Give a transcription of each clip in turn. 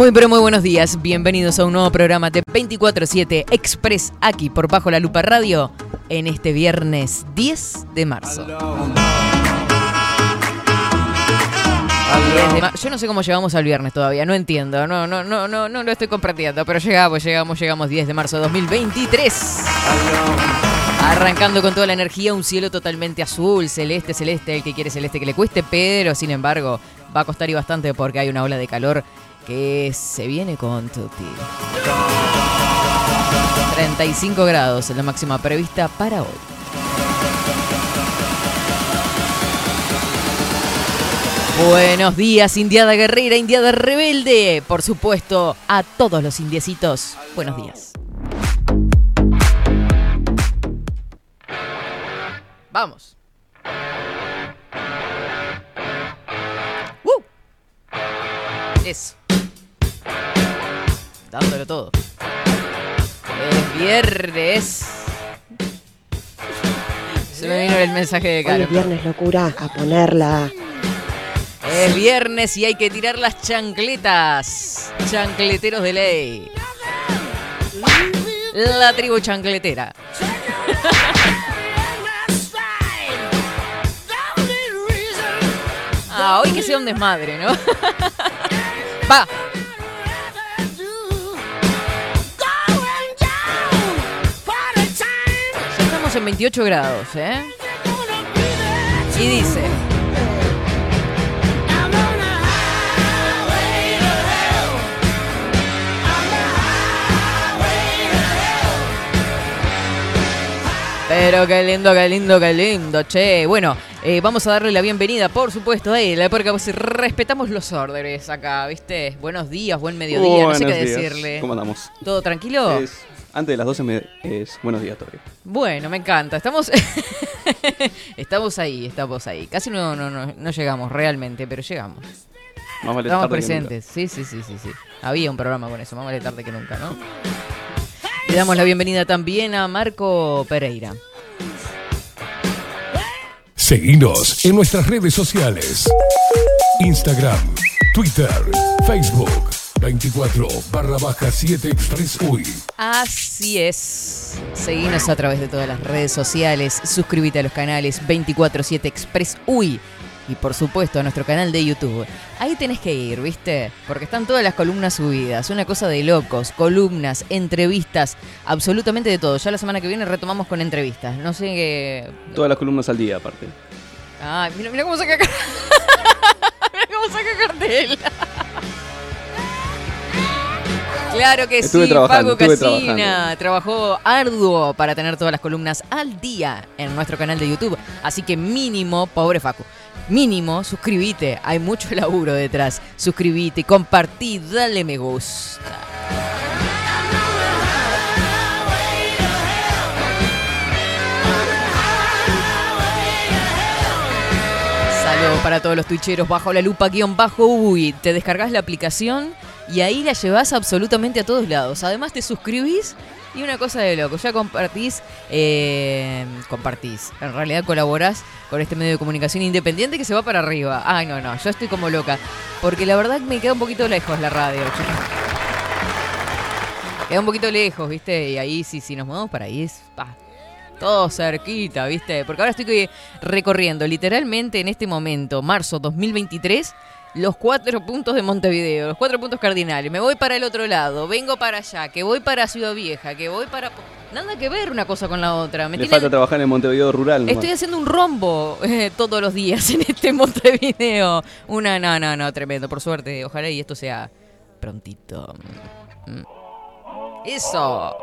Muy pero muy buenos días, bienvenidos a un nuevo programa de 24-7 Express aquí por Bajo la Lupa Radio en este viernes 10 de marzo. Yo no sé cómo llegamos al viernes todavía, no entiendo, no, no, no, no, no lo estoy compartiendo, pero llegamos, llegamos, llegamos 10 de marzo de 2023. Arrancando con toda la energía, un cielo totalmente azul, celeste, celeste, el que quiere celeste que le cueste, pero sin embargo va a costar y bastante porque hay una ola de calor que se viene con Tutti. 35 grados es la máxima prevista para hoy. Buenos días, Indiada Guerrera, Indiada Rebelde. Por supuesto, a todos los indiecitos. Buenos días. Vamos. ¡Uh! Eso dándolo todo. Es viernes. Se me vino el mensaje de Caro. es viernes, locura, a ponerla. Es viernes y hay que tirar las chancletas. Chancleteros de ley. La tribu chancletera. Ah, hoy que sea un desmadre, ¿no? Va, en 28 grados, ¿eh? Y dice... Pero qué lindo, qué lindo, qué lindo, che. Bueno, eh, vamos a darle la bienvenida, por supuesto, a él, porque pues, respetamos los órdenes acá, ¿viste? Buenos días, buen mediodía, no sé qué decirle. ¿Cómo andamos? ¿Todo tranquilo? Antes de las 12 es buenos días todavía. Bueno, me encanta. Estamos estamos ahí, estamos ahí. Casi no, no, no, llegamos realmente, pero llegamos. estamos presentes. Sí, sí, sí, sí, sí. Había un programa con eso, más vale tarde que nunca, ¿no? Le damos la bienvenida también a Marco Pereira. Seguinos en nuestras redes sociales. Instagram, Twitter, Facebook. 24 barra baja 7 Express UI. Así es. Seguinos a través de todas las redes sociales. Suscríbete a los canales 24-7 Express UI. Y por supuesto a nuestro canal de YouTube. Ahí tenés que ir, ¿viste? Porque están todas las columnas subidas. Una cosa de locos. Columnas, entrevistas, absolutamente de todo. Ya la semana que viene retomamos con entrevistas. No sé qué. Todas las columnas al día, aparte. Ay, mira, mira cómo saca. mira cómo saca cartel. Claro que sí, Paco Casina trabajó arduo para tener todas las columnas al día en nuestro canal de YouTube. Así que mínimo, pobre Facu, mínimo, suscríbete. Hay mucho laburo detrás. Suscríbete, compartí, dale me gusta. Saludos para todos los twitcheros bajo la lupa guion bajo uy. Te descargas la aplicación y ahí la llevas absolutamente a todos lados. Además te suscribís y una cosa de loco, ya compartís, eh, compartís, en realidad colaborás con este medio de comunicación independiente que se va para arriba. Ay, no, no, yo estoy como loca, porque la verdad me queda un poquito lejos la radio. Queda un poquito lejos, ¿viste? Y ahí sí, si nos movemos para ahí es... todo cerquita, ¿viste? Porque ahora estoy recorriendo literalmente en este momento, marzo 2023 los cuatro puntos de Montevideo, los cuatro puntos cardinales. Me voy para el otro lado, vengo para allá, que voy para Ciudad Vieja, que voy para... Nada que ver una cosa con la otra. Me falta trabajar en Montevideo rural. Estoy haciendo un rombo eh, todos los días en este Montevideo. Una, no, no, no, tremendo. Por suerte, ojalá y esto sea prontito. Mm. Eso.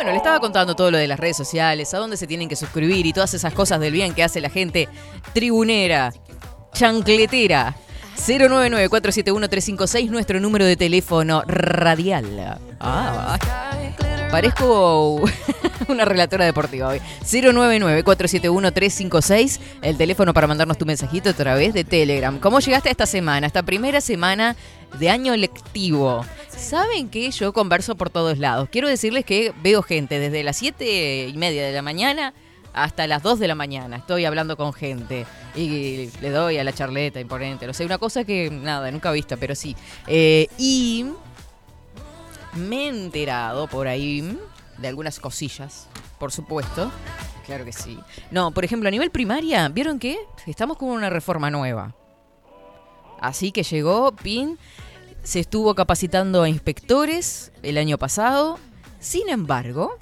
Bueno, le estaba contando todo lo de las redes sociales, a dónde se tienen que suscribir y todas esas cosas del bien que hace la gente tribunera, chancletera. 099-471-356, nuestro número de teléfono radial. Ah, parezco una relatora deportiva hoy. 099-471-356, el teléfono para mandarnos tu mensajito a través de Telegram. ¿Cómo llegaste a esta semana, esta primera semana de año lectivo? Saben que yo converso por todos lados. Quiero decirles que veo gente desde las 7 y media de la mañana hasta las 2 de la mañana. Estoy hablando con gente y le doy a la charleta imponente. No sé, una cosa que nada, nunca he visto, pero sí. Eh, y me he enterado por ahí de algunas cosillas, por supuesto. Claro que sí. No, por ejemplo, a nivel primaria, ¿vieron qué? Estamos con una reforma nueva. Así que llegó PIN, se estuvo capacitando a inspectores el año pasado. Sin embargo,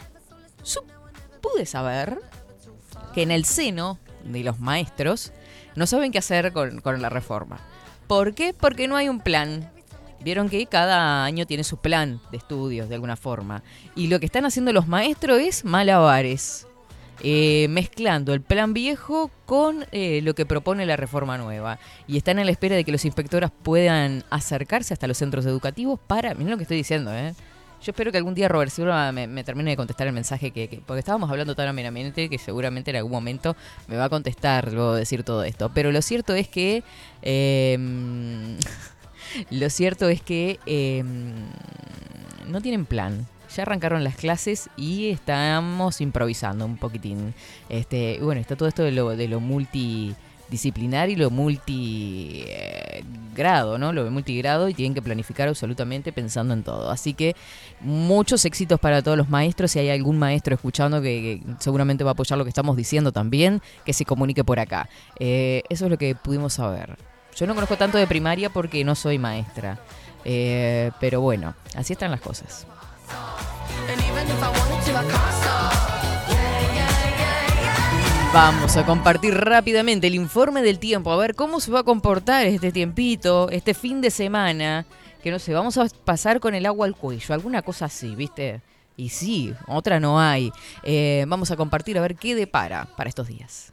pude saber que en el seno de los maestros no saben qué hacer con, con la reforma. ¿Por qué? Porque no hay un plan. Vieron que cada año tiene su plan de estudios de alguna forma. Y lo que están haciendo los maestros es malabares. Eh, mezclando el plan viejo con eh, lo que propone la reforma nueva. Y están a la espera de que los inspectoras puedan acercarse hasta los centros educativos para. Miren lo que estoy diciendo, ¿eh? Yo espero que algún día Robert Silva me, termine de contestar el mensaje que, porque estábamos hablando tan amenamente que seguramente en algún momento me va a contestar luego de decir todo esto. Pero lo cierto es que em, lo cierto es que em, no tienen plan. Ya arrancaron las clases y estamos improvisando un poquitín. Este, bueno, está todo esto de lo, de lo multidisciplinar y lo multigrado, ¿no? Lo multigrado y tienen que planificar absolutamente pensando en todo. Así que muchos éxitos para todos los maestros. Si hay algún maestro escuchando que, seguramente va a apoyar lo que estamos diciendo también, que se comunique por acá. Eh, eso es lo que pudimos saber. Yo no conozco tanto de primaria porque no soy maestra. Eh, pero bueno, así están las cosas. Vamos a compartir rápidamente el informe del tiempo, a ver cómo se va a comportar este tiempito, este fin de semana, que no sé, vamos a pasar con el agua al cuello, alguna cosa así, ¿viste? Y sí, otra no hay. Eh, vamos a compartir a ver qué depara para estos días.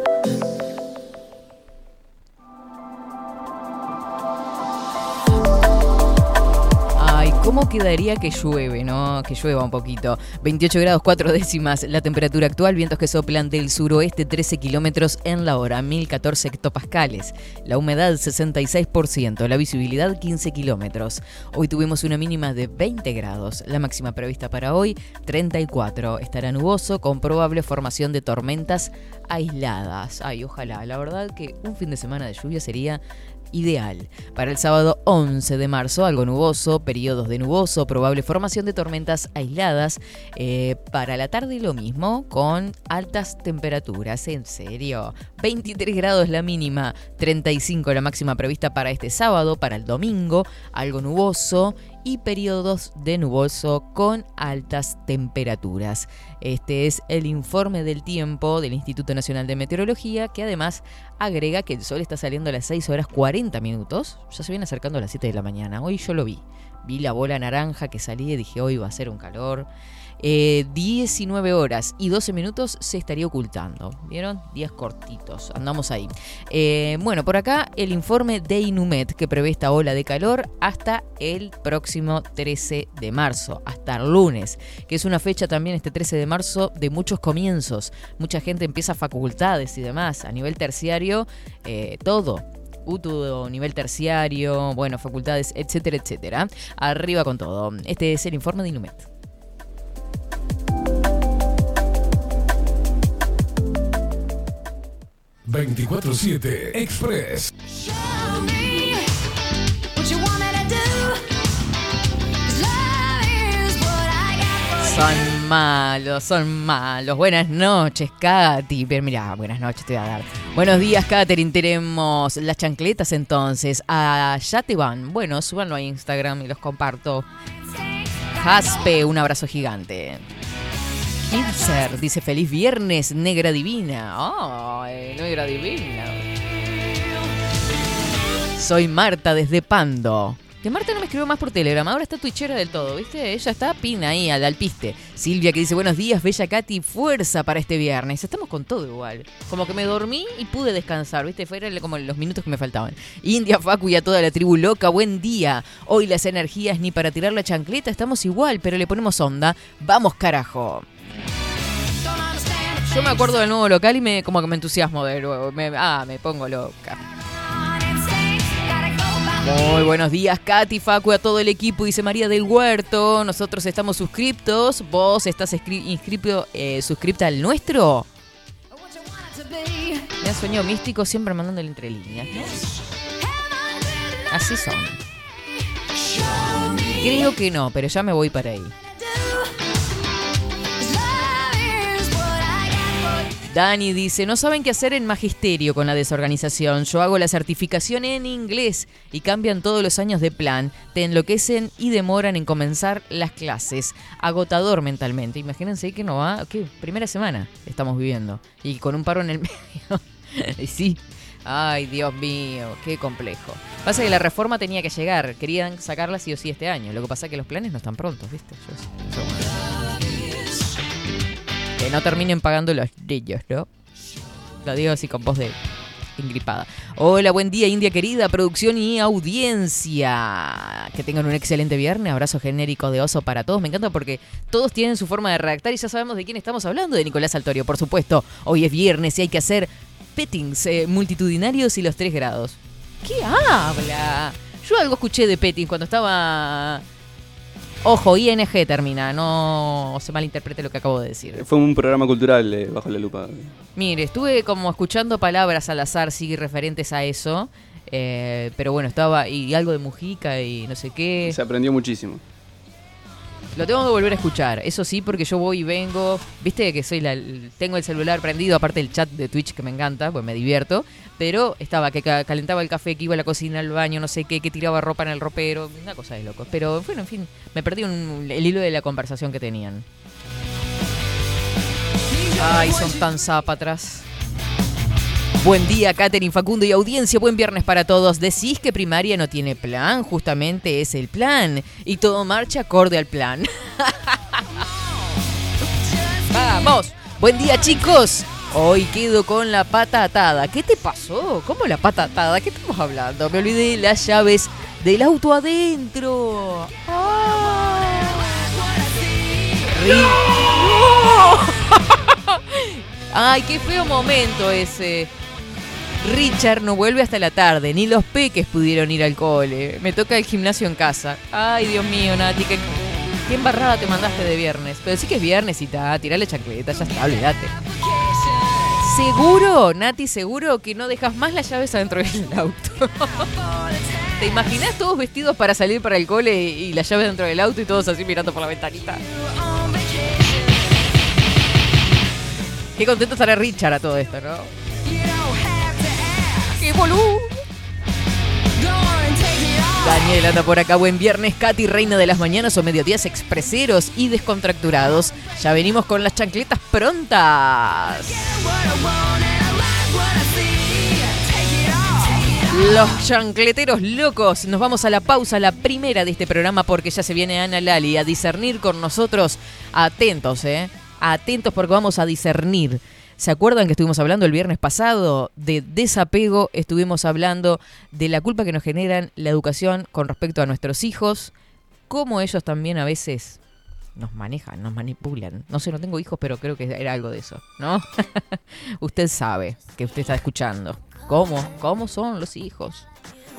¿Cómo quedaría que llueve, no? Que llueva un poquito. 28 grados 4 décimas la temperatura actual, vientos que soplan del suroeste 13 kilómetros en la hora, 1014 hectopascales. La humedad 66%, la visibilidad 15 kilómetros. Hoy tuvimos una mínima de 20 grados, la máxima prevista para hoy 34. Estará nuboso con probable formación de tormentas aisladas. Ay, ojalá, la verdad que un fin de semana de lluvia sería ideal. Para el sábado 11 de marzo, algo nuboso, periodos de nuboso, probable formación de tormentas aisladas. Eh, para la tarde lo mismo, con altas temperaturas, en serio. 23 grados la mínima, 35 la máxima prevista para este sábado, para el domingo, algo nuboso y periodos de nuboso con altas temperaturas. Este es el informe del tiempo del Instituto Nacional de Meteorología que además agrega que el sol está saliendo a las 6 horas 40 minutos. Ya se viene acercando a las 7 de la mañana. Hoy yo lo vi. Vi la bola naranja que salía y dije hoy va a ser un calor. 19 eh, horas y 12 minutos se estaría ocultando. ¿Vieron? Días cortitos. Andamos ahí. Eh, bueno, por acá el informe de Inumet que prevé esta ola de calor hasta el próximo 13 de marzo, hasta el lunes, que es una fecha también este 13 de marzo de muchos comienzos. Mucha gente empieza facultades y demás. A nivel terciario, eh, todo UTU nivel terciario, bueno, facultades, etcétera, etcétera. Arriba con todo. Este es el informe de Inumet. 24-7 Express. San malos, son malos. Buenas noches, Katy. Pero mira, buenas noches te voy a dar. Buenos días, Katherine. Tenemos las chancletas entonces. Allá te van. Bueno, súbanlo a Instagram y los comparto. Jaspe, un abrazo gigante. Kinser dice feliz viernes, negra divina. Ay, negra divina. Soy Marta desde Pando. Que Marta no me escribió más por Telegram, ahora está twitchera del todo, ¿viste? Ella está pina ahí, al alpiste. Silvia que dice, buenos días, bella Katy, fuerza para este viernes. Estamos con todo igual. Como que me dormí y pude descansar, ¿viste? Fueron como los minutos que me faltaban. India, Facu y a toda la tribu loca, buen día. Hoy las energías ni para tirar la chancleta, estamos igual, pero le ponemos onda. Vamos carajo. Yo me acuerdo del nuevo local y me como que me entusiasmo de nuevo. Ah, me pongo loca. Muy buenos días, Katy, Facu, a todo el equipo, dice María del Huerto. Nosotros estamos suscriptos. ¿Vos estás inscripto, eh, suscripta al nuestro? Me ha sueño místico siempre mandándole entre líneas. Así son. Creo que no, pero ya me voy para ahí. Dani dice, no saben qué hacer en magisterio con la desorganización. Yo hago la certificación en inglés y cambian todos los años de plan. Te enloquecen y demoran en comenzar las clases. Agotador mentalmente. Imagínense que no va... ¿Qué? Primera semana estamos viviendo. Y con un paro en el medio. y sí. Ay, Dios mío, qué complejo. Pasa que la reforma tenía que llegar. Querían sacarla sí o sí este año. Lo que pasa es que los planes no están prontos, ¿viste? Yo- que no terminen pagando los niños, ¿no? Lo digo así con voz de engripada. Hola, buen día, India querida, producción y audiencia. Que tengan un excelente viernes. Abrazo genérico de oso para todos. Me encanta porque todos tienen su forma de redactar y ya sabemos de quién estamos hablando. De Nicolás Altorio, por supuesto. Hoy es viernes y hay que hacer pettings eh, multitudinarios y los tres grados. ¿Qué habla? Yo algo escuché de pettings cuando estaba... Ojo, ING termina, no se malinterprete lo que acabo de decir. Fue un programa cultural eh, bajo la lupa. Mire, estuve como escuchando palabras al azar, sí, referentes a eso. eh, pero bueno, estaba. Y algo de Mujica y no sé qué. Se aprendió muchísimo. Lo tengo que volver a escuchar. Eso sí, porque yo voy y vengo. Viste que soy la. Tengo el celular prendido, aparte del chat de Twitch que me encanta, pues me divierto. Pero estaba que ca- calentaba el café, que iba a la cocina, al baño, no sé qué, que tiraba ropa en el ropero. Una cosa de locos. Pero bueno, en fin, me perdí un- el hilo de la conversación que tenían. Ay, son tan zapatras. Buen día, Katherine, Facundo y audiencia. Buen viernes para todos. Decís que primaria no tiene plan, justamente es el plan. Y todo marcha acorde al plan. Vamos. Buen día, chicos. Hoy quedo con la pata atada. ¿Qué te pasó? ¿Cómo la pata atada? ¿Qué estamos hablando? Me olvidé las llaves del auto adentro. Ah. Ri- Ay, qué feo momento ese. Richard no vuelve hasta la tarde, ni los peques pudieron ir al cole. Me toca el gimnasio en casa. Ay, Dios mío, Nati, qué, qué embarrada te mandaste de viernes. Pero sí que es viernes y ta, tirale chancleta, ya está, olvídate. ¿Seguro, Nati, seguro que no dejas más las llaves adentro del auto? ¿Te imaginas todos vestidos para salir para el cole y las llaves dentro del auto y todos así mirando por la ventanita? Qué contento estará Richard a todo esto, ¿no? ¡Qué boludo! Daniel anda por acá, buen viernes, Katy, reina de las mañanas o mediodías expreseros y descontracturados. Ya venimos con las chancletas prontas. Los chancleteros locos. Nos vamos a la pausa, la primera de este programa, porque ya se viene Ana Lali a discernir con nosotros. Atentos, ¿eh? Atentos porque vamos a discernir. ¿Se acuerdan que estuvimos hablando el viernes pasado de desapego? Estuvimos hablando de la culpa que nos generan la educación con respecto a nuestros hijos, cómo ellos también a veces nos manejan, nos manipulan. No sé, no tengo hijos, pero creo que era algo de eso, ¿no? usted sabe que usted está escuchando. ¿Cómo? ¿Cómo son los hijos?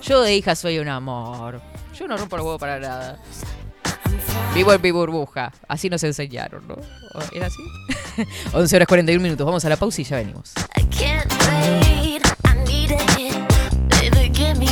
Yo de hija soy un amor. Yo no rompo el huevo para nada. Vivo en mi burbuja. Así nos enseñaron, ¿no? ¿Era así? 11 horas 41 minutos. Vamos a la pausa y ya venimos. I can't wait. I need a hit. Baby, give me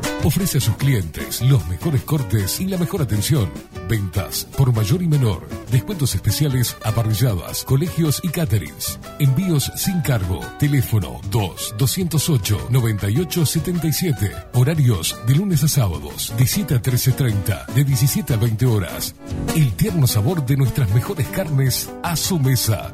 Ofrece a sus clientes los mejores cortes y la mejor atención. Ventas por mayor y menor. Descuentos especiales a colegios y caterings. Envíos sin cargo. Teléfono 2-208-9877. Horarios de lunes a sábados, de 7 a 13.30, de 17 a 20 horas. El tierno sabor de nuestras mejores carnes a su mesa.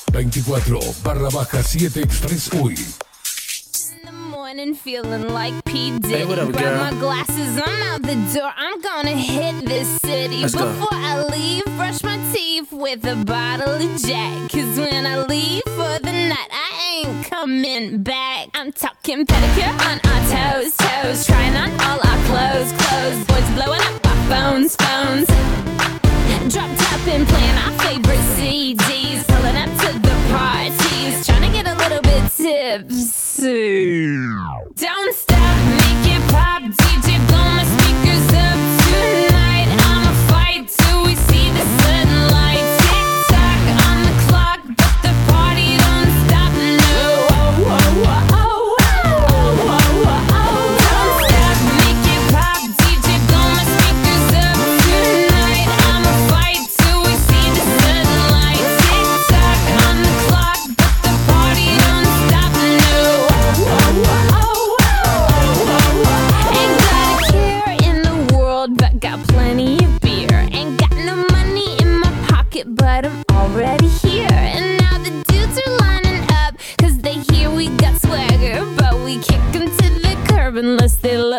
24 barra baja 7 Express UI. in feeling like P. Diddy. Hey, what up, Grab my glasses, I'm out the door. I'm gonna hit this city. Let's go. Before I leave, brush my teeth with a bottle of Jack. Cause when I leave for the night, I ain't coming back. I'm talking pedicure on our toes, toes. Trying on all our clothes, clothes. Boys blowing up our phones, phones. Drop top and playing our favorite CDs. Tipsy. Don't stop, make it pop. DJ, blow my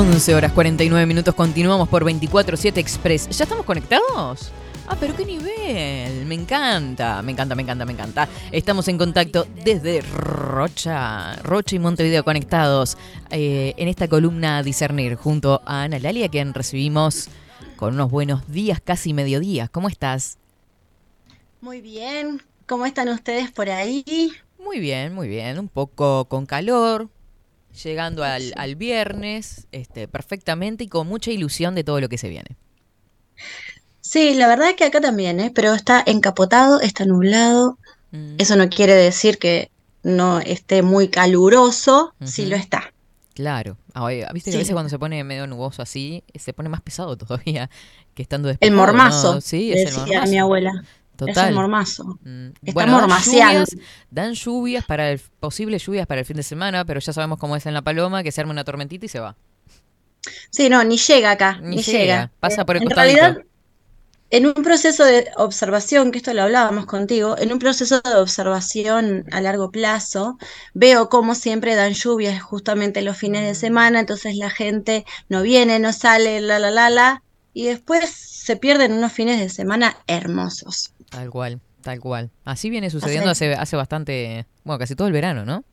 11 horas 49 minutos, continuamos por 24-7 Express. ¿Ya estamos conectados? Ah, pero qué nivel. Me encanta, me encanta, me encanta, me encanta. Estamos en contacto desde Rocha, Rocha y Montevideo conectados eh, en esta columna Discernir junto a Ana Lalia, quien recibimos con unos buenos días, casi mediodías. ¿Cómo estás? Muy bien, ¿cómo están ustedes por ahí? Muy bien, muy bien. Un poco con calor, llegando al, al viernes, este, perfectamente y con mucha ilusión de todo lo que se viene. Sí, la verdad es que acá también, ¿eh? Pero está encapotado, está nublado. Mm. Eso no quiere decir que no esté muy caluroso, sí Ujú. lo está. Claro. Ah, oye, Viste que Sí. a veces cuando se pone medio nuboso así, se pone más pesado todavía que estando El despejado, mormazo, ¿no? Sí, es el decía mormazo. mi abuela. Es el mormazo. Mm, Está bueno, dan lluvias, dan lluvias para el posibles lluvias para el fin de semana, pero ya sabemos cómo es en La Paloma, que se arma una tormentita y se va. Sí, no, ni llega acá, Ni ni, llega, llega. pasa por el en costadito. realidad, en un proceso de observación, que esto lo hablábamos contigo, en un proceso de observación a largo plazo, veo cómo siempre dan lluvias justamente los fines Mm. de semana, entonces la gente no viene, no sale, la, la, la, la, y después se pierden unos fines de semana hermosos. Tal cual, tal cual. Así viene sucediendo hace, hace bastante, bueno, casi todo el verano, ¿no?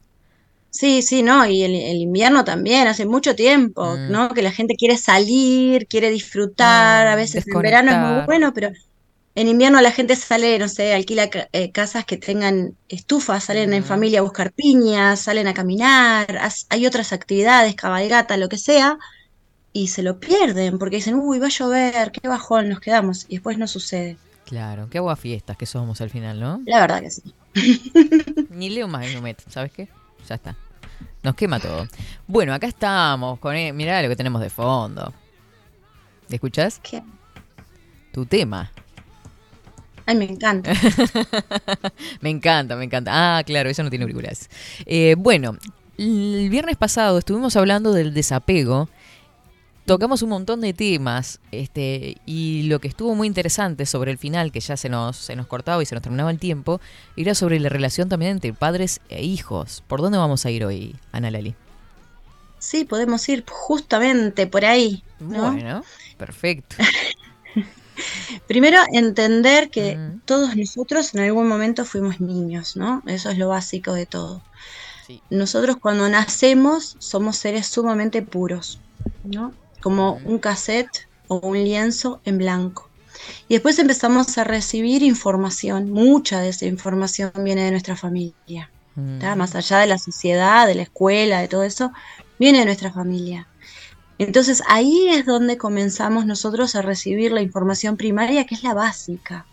Sí, sí, no, y el, el invierno también, hace mucho tiempo, Mm. ¿no? Que la gente quiere salir, quiere disfrutar, a Mm, veces en verano es muy bueno, pero en invierno la gente sale, no sé, alquila eh, casas que tengan estufas, salen en Ujú. familia a buscar piñas, salen a caminar, hay otras actividades, cabalgata, lo que sea, y se lo pierden porque dicen, uy, va a llover, qué bajón, nos quedamos, y después no sucede. Claro, qué fiestas que somos al final, ¿no? La verdad que sí. Ni leo más en Numet, ¿sabes qué? Ya está. Nos quema todo. Bueno, acá estamos con... eh, mirá lo que tenemos de fondo. ¿Te escuchás? ¿Qué? Tu tema. Ay, me encanta. me encanta, me encanta. Ah, claro, eso no tiene auriculares. Eh, bueno, el viernes pasado estuvimos hablando del desapego. Tocamos un montón de temas este, y lo que estuvo muy interesante sobre el final, que ya se nos, se nos cortaba y se nos terminaba el tiempo, era sobre la relación también entre padres e hijos. ¿Por dónde vamos a ir hoy, Ana Lali? Sí, podemos ir justamente por ahí, ¿no? Bueno, perfecto. Primero, entender que Mm. todos nosotros en algún momento fuimos niños, ¿no? Eso es lo básico de todo. Sí. Nosotros cuando nacemos somos seres sumamente puros, ¿no? Como un cassette o un lienzo en blanco. Y después empezamos a recibir información, mucha de esa información viene de nuestra familia, ¿tá? Mm. Más allá de la sociedad, de la escuela, de todo eso, viene de nuestra familia. Entonces ahí es donde comenzamos nosotros a recibir la información primaria, que es la básica.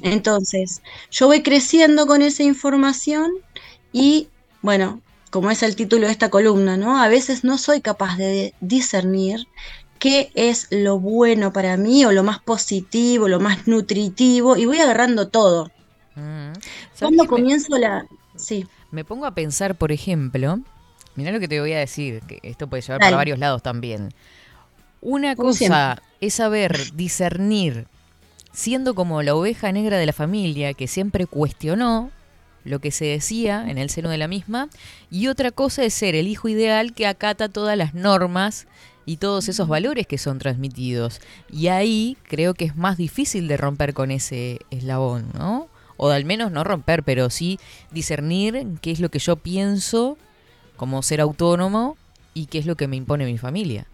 Entonces, yo voy creciendo con esa información y, bueno, como es el título de esta columna, ¿no? A veces no soy capaz de discernir qué es lo bueno para mí o lo más positivo, lo más nutritivo y voy agarrando todo. Mm. ¿Sabes Cuando me- comienzo la... Sí, Me pongo a pensar, por ejemplo, mirá lo que te voy a decir, que esto puede llevar Dale. para varios lados también. Una Como cosa es saber discernir, siendo como la oveja negra de la familia que siempre cuestionó lo que se decía en el seno de la misma, y otra cosa es ser el hijo ideal que acata todas las normas y todos esos valores que son transmitidos. Y ahí creo que es más difícil de romper con ese eslabón, ¿no? O de al menos no romper, pero sí discernir qué es lo que yo pienso como ser autónomo y qué es lo que me impone mi familia.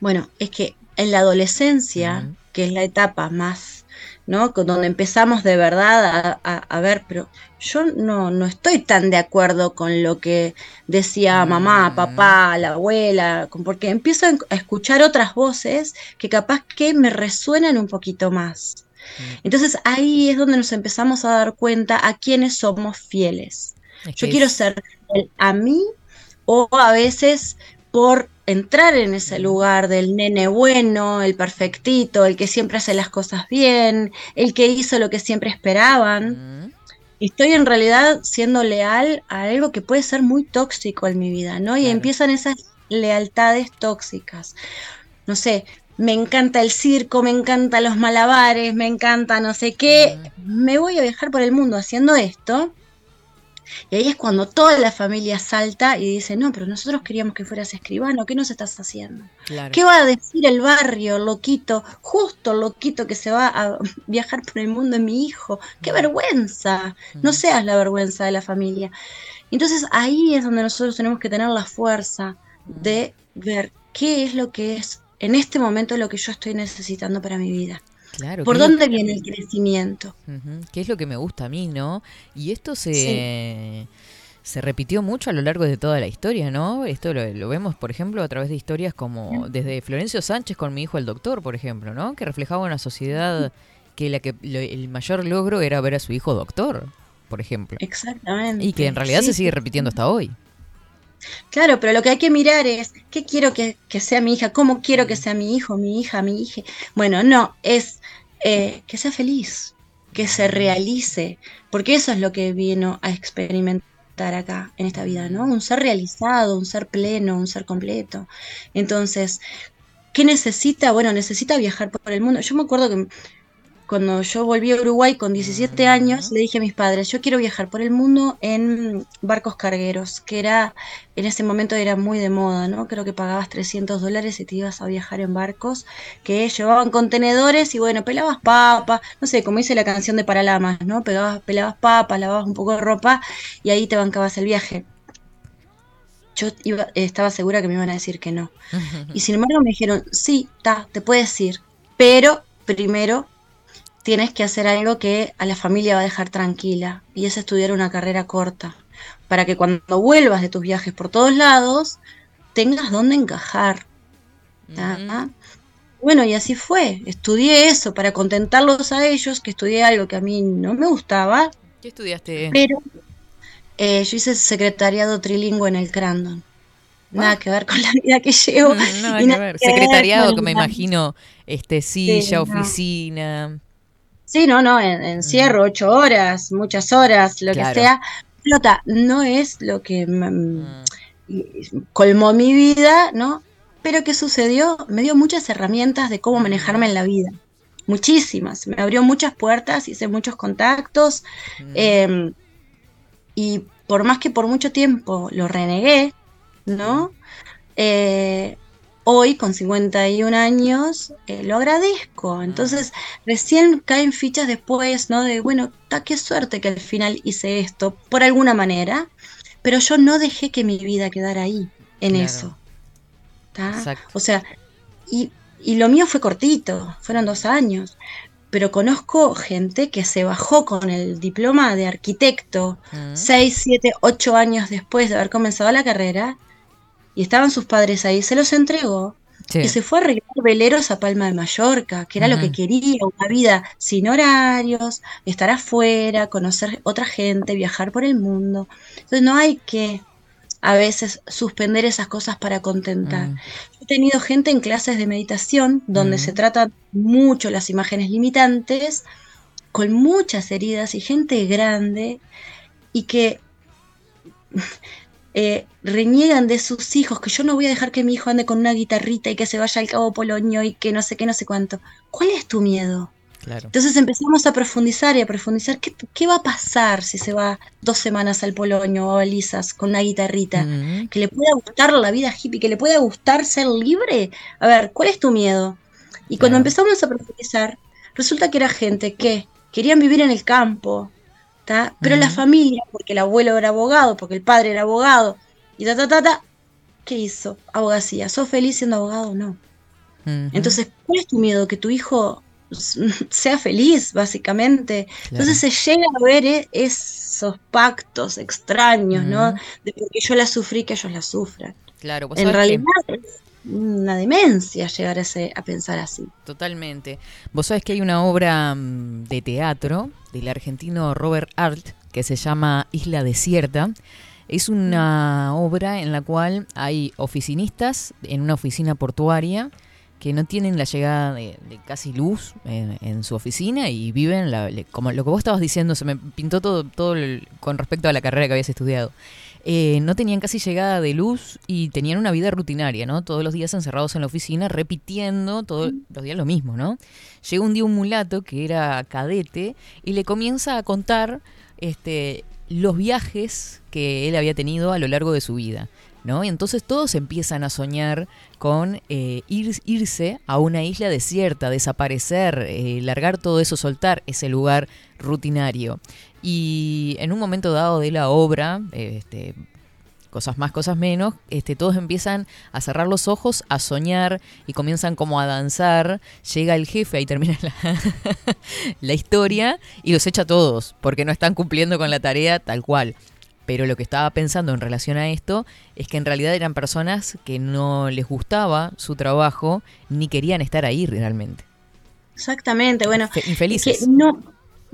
Bueno, es que en la adolescencia, que es la etapa más, ¿no? Con donde empezamos de verdad a, a- a ver, pero yo no, no estoy tan de acuerdo con lo que decía mamá, papá, la abuela, porque empiezo a escuchar otras voces que capaz que me resuenan un poquito más. Entonces ahí es donde nos empezamos a dar cuenta a quiénes somos fieles. Es Yo quiero ser fiel a mí o a veces por entrar en ese lugar del nene bueno, el perfectito, el que siempre hace las cosas bien, el que hizo lo que siempre esperaban. Estoy en realidad siendo leal a algo que puede ser muy tóxico en mi vida, ¿no? Y Claro. empiezan esas lealtades tóxicas. No sé, me encanta el circo, me encantan los malabares, me encanta no sé qué. Me voy a viajar por el mundo haciendo esto. Y ahí es cuando toda la familia salta y dice, no, pero nosotros queríamos que fueras escribano, ¿qué nos estás haciendo? Claro. ¿Qué va a decir el barrio, loquito? Justo loquito que se va a viajar por el mundo en mi hijo. ¡Qué vergüenza! No seas la vergüenza de la familia. Entonces ahí es donde nosotros tenemos que tener la fuerza de ver qué es lo que es en este momento lo que yo estoy necesitando para mi vida. Claro, ¿Por que dónde viene el crecimiento? Que es lo que me gusta a mí, ¿no? Y esto se, se repitió mucho a lo largo de toda la historia, ¿no? Esto lo, lo vemos, por ejemplo, a través de historias como desde Florencio Sánchez con mi hijo el doctor, por ejemplo, ¿no? Que reflejaba una sociedad que, la que lo- el mayor logro era ver a su hijo doctor, por ejemplo. Exactamente. Y que en realidad Sí, se sigue repitiendo hasta hoy. Claro, pero lo que hay que mirar es qué quiero que, que sea mi hija, cómo quiero que sea mi hijo, mi hija, mi hija. Bueno, no, es eh, que sea feliz, que se realice, porque eso es lo que vino a experimentar acá en esta vida, ¿no? Un ser realizado, un ser pleno, un ser completo. Entonces, ¿qué necesita? Bueno, necesita viajar por el mundo. Yo me acuerdo que cuando yo volví a Uruguay con 17 años, le dije a mis padres, yo quiero viajar por el mundo en barcos cargueros, que era, en ese momento era muy de moda, ¿no? Creo que pagabas 300 dólares y te ibas a viajar en barcos que llevaban contenedores y bueno, pelabas papas, no sé, como dice la canción de Paralamas, ¿no? Pegabas, pelabas papas, lavabas un poco de ropa y ahí te bancabas el viaje. Yo iba, estaba segura que me iban a decir que no. Y sin embargo me dijeron, sí, ta, te puedes ir, pero primero tienes que hacer algo que a la familia va a dejar tranquila, y es estudiar una carrera corta, para que cuando vuelvas de tus viajes por todos lados, tengas dónde encajar. Bueno, y así fue, estudié eso para contentarlos a ellos, que estudié algo que a mí no me gustaba, ¿Qué estudiaste? pero eh, yo hice secretariado trilingüe en el Crandon. Nada que ver con la vida que llevo. Mm, Nada que ver. que Secretariado, que me imagino, este, silla, no. oficina. Sí, no, no, en, encierro ocho horas, muchas horas, lo Claro. que sea. Flota, no es lo que mm, colmó mi vida, ¿no? Pero ¿qué sucedió? Me dio muchas herramientas de cómo manejarme en la vida. Muchísimas. Me abrió muchas puertas, hice muchos contactos. eh, y por más que por mucho tiempo lo renegué, ¿no? Eh, hoy, con 51 años, eh, lo agradezco. Entonces, recién caen fichas después, ¿no? De, bueno, ta, qué suerte que al final hice esto, por alguna manera, pero yo no dejé que mi vida quedara ahí, en Claro. eso. O sea, y, y lo mío fue cortito, fueron dos años. Pero conozco gente que se bajó con el diploma de arquitecto seis, siete, ocho años después de haber comenzado la carrera y estaban sus padres ahí, se los entregó Sí. y se fue a arreglar veleros a Palma de Mallorca, que era lo que quería, una vida sin horarios, estar afuera, conocer otra gente, viajar por el mundo. Entonces no hay que a veces suspender esas cosas para contentar. Mm. He tenido gente en clases de meditación donde se tratan mucho las imágenes limitantes, con muchas heridas y gente grande y que eh, reniegan de sus hijos, que yo no voy a dejar que mi hijo ande con una guitarrita y que se vaya al Cabo Polonio y que no sé qué, no sé cuánto. ¿Cuál es tu miedo? Claro. Entonces empezamos a profundizar y a profundizar qué, qué va a pasar si se va dos semanas al Polonio o a Balizas con una guitarrita, que le pueda gustar la vida hippie, que le pueda gustar ser libre. A ver, ¿cuál es tu miedo? Y cuando Claro. empezamos a profundizar, resulta que era gente que querían vivir en el campo, ¿tá? pero la familia, porque el abuelo era abogado, porque el padre era abogado, y ta, ta, ta, ta, ¿qué hizo? Abogacía. ¿Sos feliz siendo abogado? No. ujú, Entonces, ¿cuál es tu miedo? Que tu hijo sea feliz, básicamente. claro. Entonces se llega a ver e- esos pactos extraños, ¿no? De porque yo la sufrí, que ellos la sufran. Claro, vos En que- realidad es una demencia llegar a, ese- a pensar así. Totalmente. Vos sabés que hay una obra mm, de teatro del argentino Robert Art que se llama Isla Desierta. Es una obra en la cual hay oficinistas en una oficina portuaria que no tienen la llegada de, casi luz en, su oficina y viven como lo que vos estabas diciendo, se me pintó todo, todo el- con respecto a la carrera que habías estudiado. Eh, no tenían casi llegada de luz y tenían una vida rutinaria, ¿no? Todos los días encerrados en la oficina, repitiendo todos los días lo mismo, ¿no? Llega un día un mulato que era cadete y le comienza a contar este, los viajes que él había tenido a lo largo de su vida, ¿no? Y entonces todos empiezan a soñar con eh, ir- irse a una isla desierta, desaparecer, eh, largar todo eso, soltar ese lugar rutinario. Y en un momento dado de la obra, este, cosas más, cosas menos, este, todos empiezan a cerrar los ojos, a soñar y comienzan como a danzar. Llega el jefe, ahí termina la, la historia y los echa a todos porque no están cumpliendo con la tarea tal cual. Pero lo que estaba pensando en relación a esto es que en realidad eran personas que no les gustaba su trabajo ni querían estar ahí realmente. Exactamente, bueno, Fe- es infelices. que no,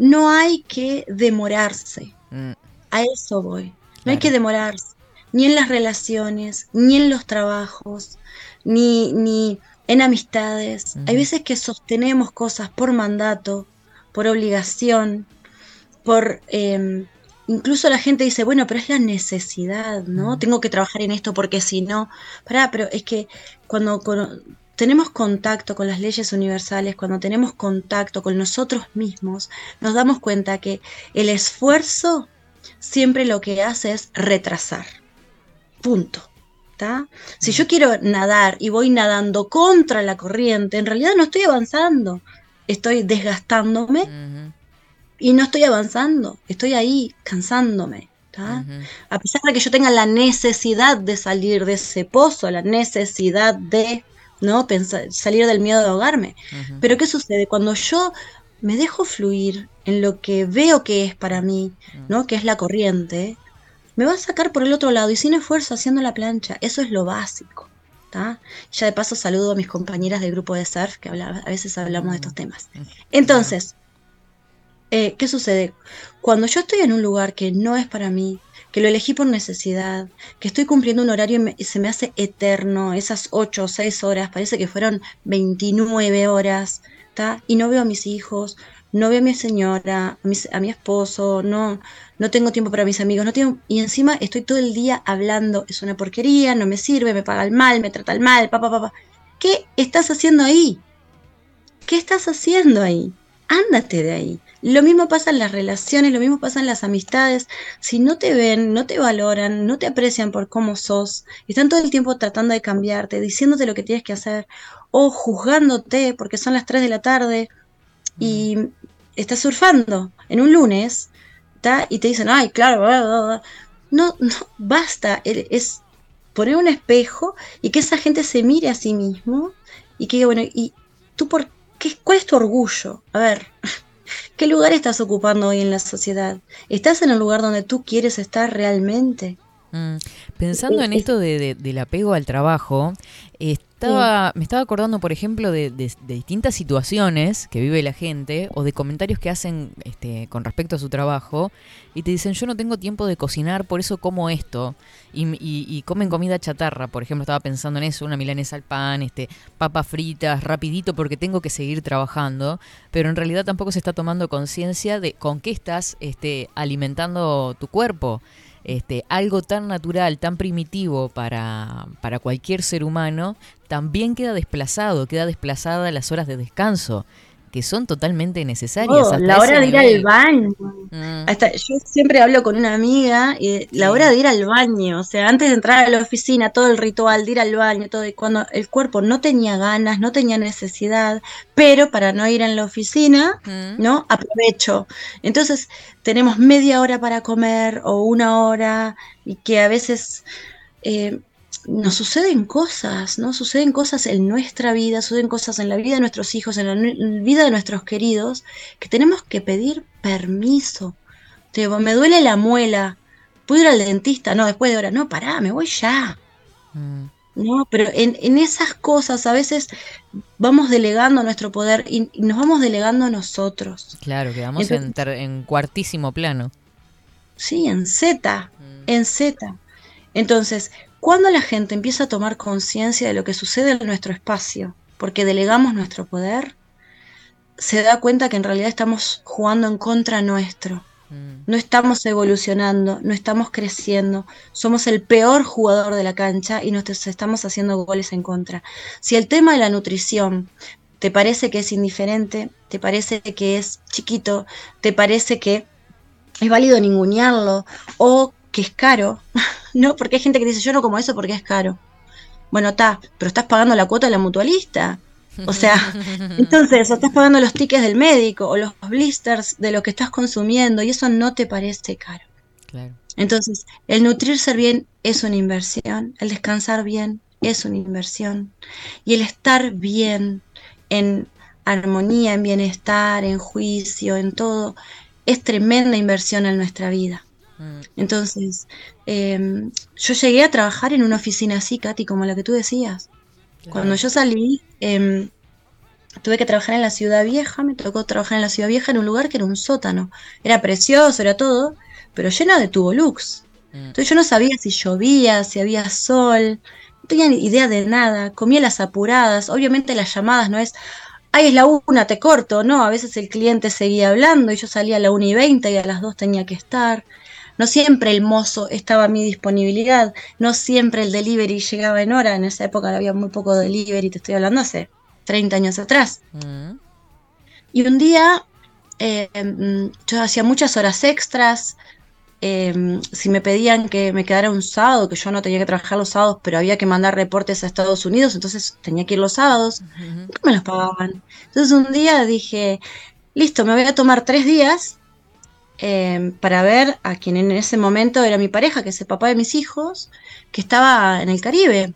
no hay que demorarse. Mm, A eso voy. No hay que demorarse, ni en las relaciones, ni en los trabajos, ni, ni en amistades. Hay veces que sostenemos cosas por mandato, por obligación, por... em, incluso la gente dice, bueno, pero es la necesidad, ¿no? Tengo que trabajar en esto porque si no... Pará, pero es que cuando... tenemos contacto con las leyes universales, cuando tenemos contacto con nosotros mismos, nos damos cuenta que el esfuerzo siempre lo que hace es retrasar. Punto. ¿tá? Si yo quiero nadar y voy nadando contra la corriente, en realidad no estoy avanzando. Estoy desgastándome y no estoy avanzando. Estoy ahí cansándome. ujú. A pesar de que yo tenga la necesidad de salir de ese pozo, la necesidad de no pensar, salir del miedo de ahogarme. Pero ¿qué sucede? Cuando yo me dejo fluir en lo que veo que es para mí, ¿no? Que es la corriente, me va a sacar por el otro lado y sin esfuerzo haciendo la plancha. Eso es lo básico. ¿tá? Ya de paso saludo a mis compañeras del grupo de surf que a veces hablamos de estos temas. Entonces, eh, ¿qué sucede? Cuando yo estoy en un lugar que no es para mí, que lo elegí por necesidad, que estoy cumpliendo un horario y, se me hace eterno, esas 8 o 6 horas, parece que fueron 29 horas, ¿tá? y no veo a mis hijos, no veo a mi señora, a mi esposo, no, no tengo tiempo para mis amigos, no tengo, y encima estoy todo el día hablando, es una porquería, no me sirve, me paga el mal, me trata el mal, papá, papá. ¿Qué estás haciendo ahí? ¿Qué estás haciendo ahí? Ándate de ahí. Lo mismo pasa en las relaciones, lo mismo pasa en las amistades. Si no te ven, no te valoran, no te aprecian por cómo sos, están todo el tiempo tratando de cambiarte, diciéndote lo que tienes que hacer, o juzgándote porque son las 3 de la tarde y estás surfando en un lunes, ¿tá? y te dicen, ay, claro, bla, bla, bla". No, no, basta. Es poner un espejo y que esa gente se mire a sí mismo y que diga, bueno, ¿y tú por qué? ¿Cuál es tu orgullo? A ver, ¿qué lugar estás ocupando hoy en la sociedad? ¿Estás en el lugar donde tú quieres estar realmente? Mm, Pensando en Eh, esto de- de- del apego al trabajo, estaba, me estaba acordando, por ejemplo, de, de- de distintas situaciones que vive la gente o de comentarios que hacen este, con respecto a su trabajo y te dicen, yo no tengo tiempo de cocinar, por eso como esto. Y, y- y comen comida chatarra, por ejemplo, estaba pensando en eso, una milanesa al pan, este, papas fritas, rapidito porque tengo que seguir trabajando, pero en realidad tampoco se está tomando conciencia de con qué estás este, alimentando tu cuerpo este, algo tan natural, tan primitivo para, para cualquier ser humano, también queda desplazado, queda desplazada las horas de descanso. Que son totalmente necesarias. Oh, hasta la hora de ir nivel. al baño. Mm, Hasta, yo siempre hablo con una amiga y la hora de ir al baño, o sea, antes de entrar a la oficina, todo el ritual de ir al baño, todo, y cuando el cuerpo no tenía ganas, no tenía necesidad, pero para no ir en la oficina, mm. ¿no? Aprovecho. Entonces, tenemos media hora para comer o una hora, y que a veces eh, nos suceden cosas, ¿no? Suceden cosas en nuestra vida, suceden cosas en la vida de nuestros hijos, en la vida de nuestros queridos, que tenemos que pedir permiso. Te digo, me duele la muela, ¿puedo ir al dentista? No, después de hora, no, pará, me voy ya. Mm, No, pero en, en esas cosas a veces vamos delegando nuestro poder y, y nos vamos delegando a nosotros. Claro, quedamos Entonces- en, ter- en cuartísimo plano. Sí, en Z, Mm. en Z. Entonces, cuando la gente empieza a tomar conciencia de lo que sucede en nuestro espacio, porque delegamos nuestro poder, se da cuenta que en realidad estamos jugando en contra nuestro. Mm, No estamos evolucionando, no estamos creciendo, somos el peor jugador de la cancha y nos estamos haciendo goles en contra. Si el tema de la nutrición te parece que es indiferente, te parece que es chiquito, te parece que es válido ningunearlo o que es caro, ¿no? Porque hay gente que dice yo no como eso porque es caro. Bueno, está, pero estás pagando la cuota de la mutualista. O sea, entonces, o estás pagando los tickets del médico o los blisters de lo que estás consumiendo y eso no te parece caro. claro. Entonces, el nutrirse bien es una inversión, el descansar bien es una inversión y el estar bien en armonía, en bienestar, en juicio, en todo, es tremenda inversión en nuestra vida. Mm, Entonces, eh, yo llegué a trabajar en una oficina así, Katy, como la que tú decías. Cuando yo salí, em, tuve que trabajar en la ciudad vieja, me tocó trabajar en la ciudad vieja en un lugar que era un sótano. Era precioso, era todo, pero lleno de tubolux. mm, Entonces yo no sabía si llovía, si había sol, no tenía ni idea de nada, comía las apuradas, obviamente las llamadas no es, ay es la una, te corto, no, a veces el cliente seguía hablando y yo salía a la una y veinte y a las dos tenía que estar. No siempre el mozo estaba a mi disponibilidad, no siempre el delivery llegaba en hora, en esa época había muy poco delivery, te estoy hablando hace 30 años atrás. mm, Y un día eh, mm, yo hacía muchas horas extras. eh, si me pedían que me quedara un sábado, que yo no tenía que trabajar los sábados, pero había que mandar reportes a Estados Unidos, entonces tenía que ir los sábados, me los pagaban. Entonces un día dije, listo, me voy a tomar tres días eh, para ver a quien en ese momento era mi pareja, que es el papá de mis hijos, que estaba en el Caribe.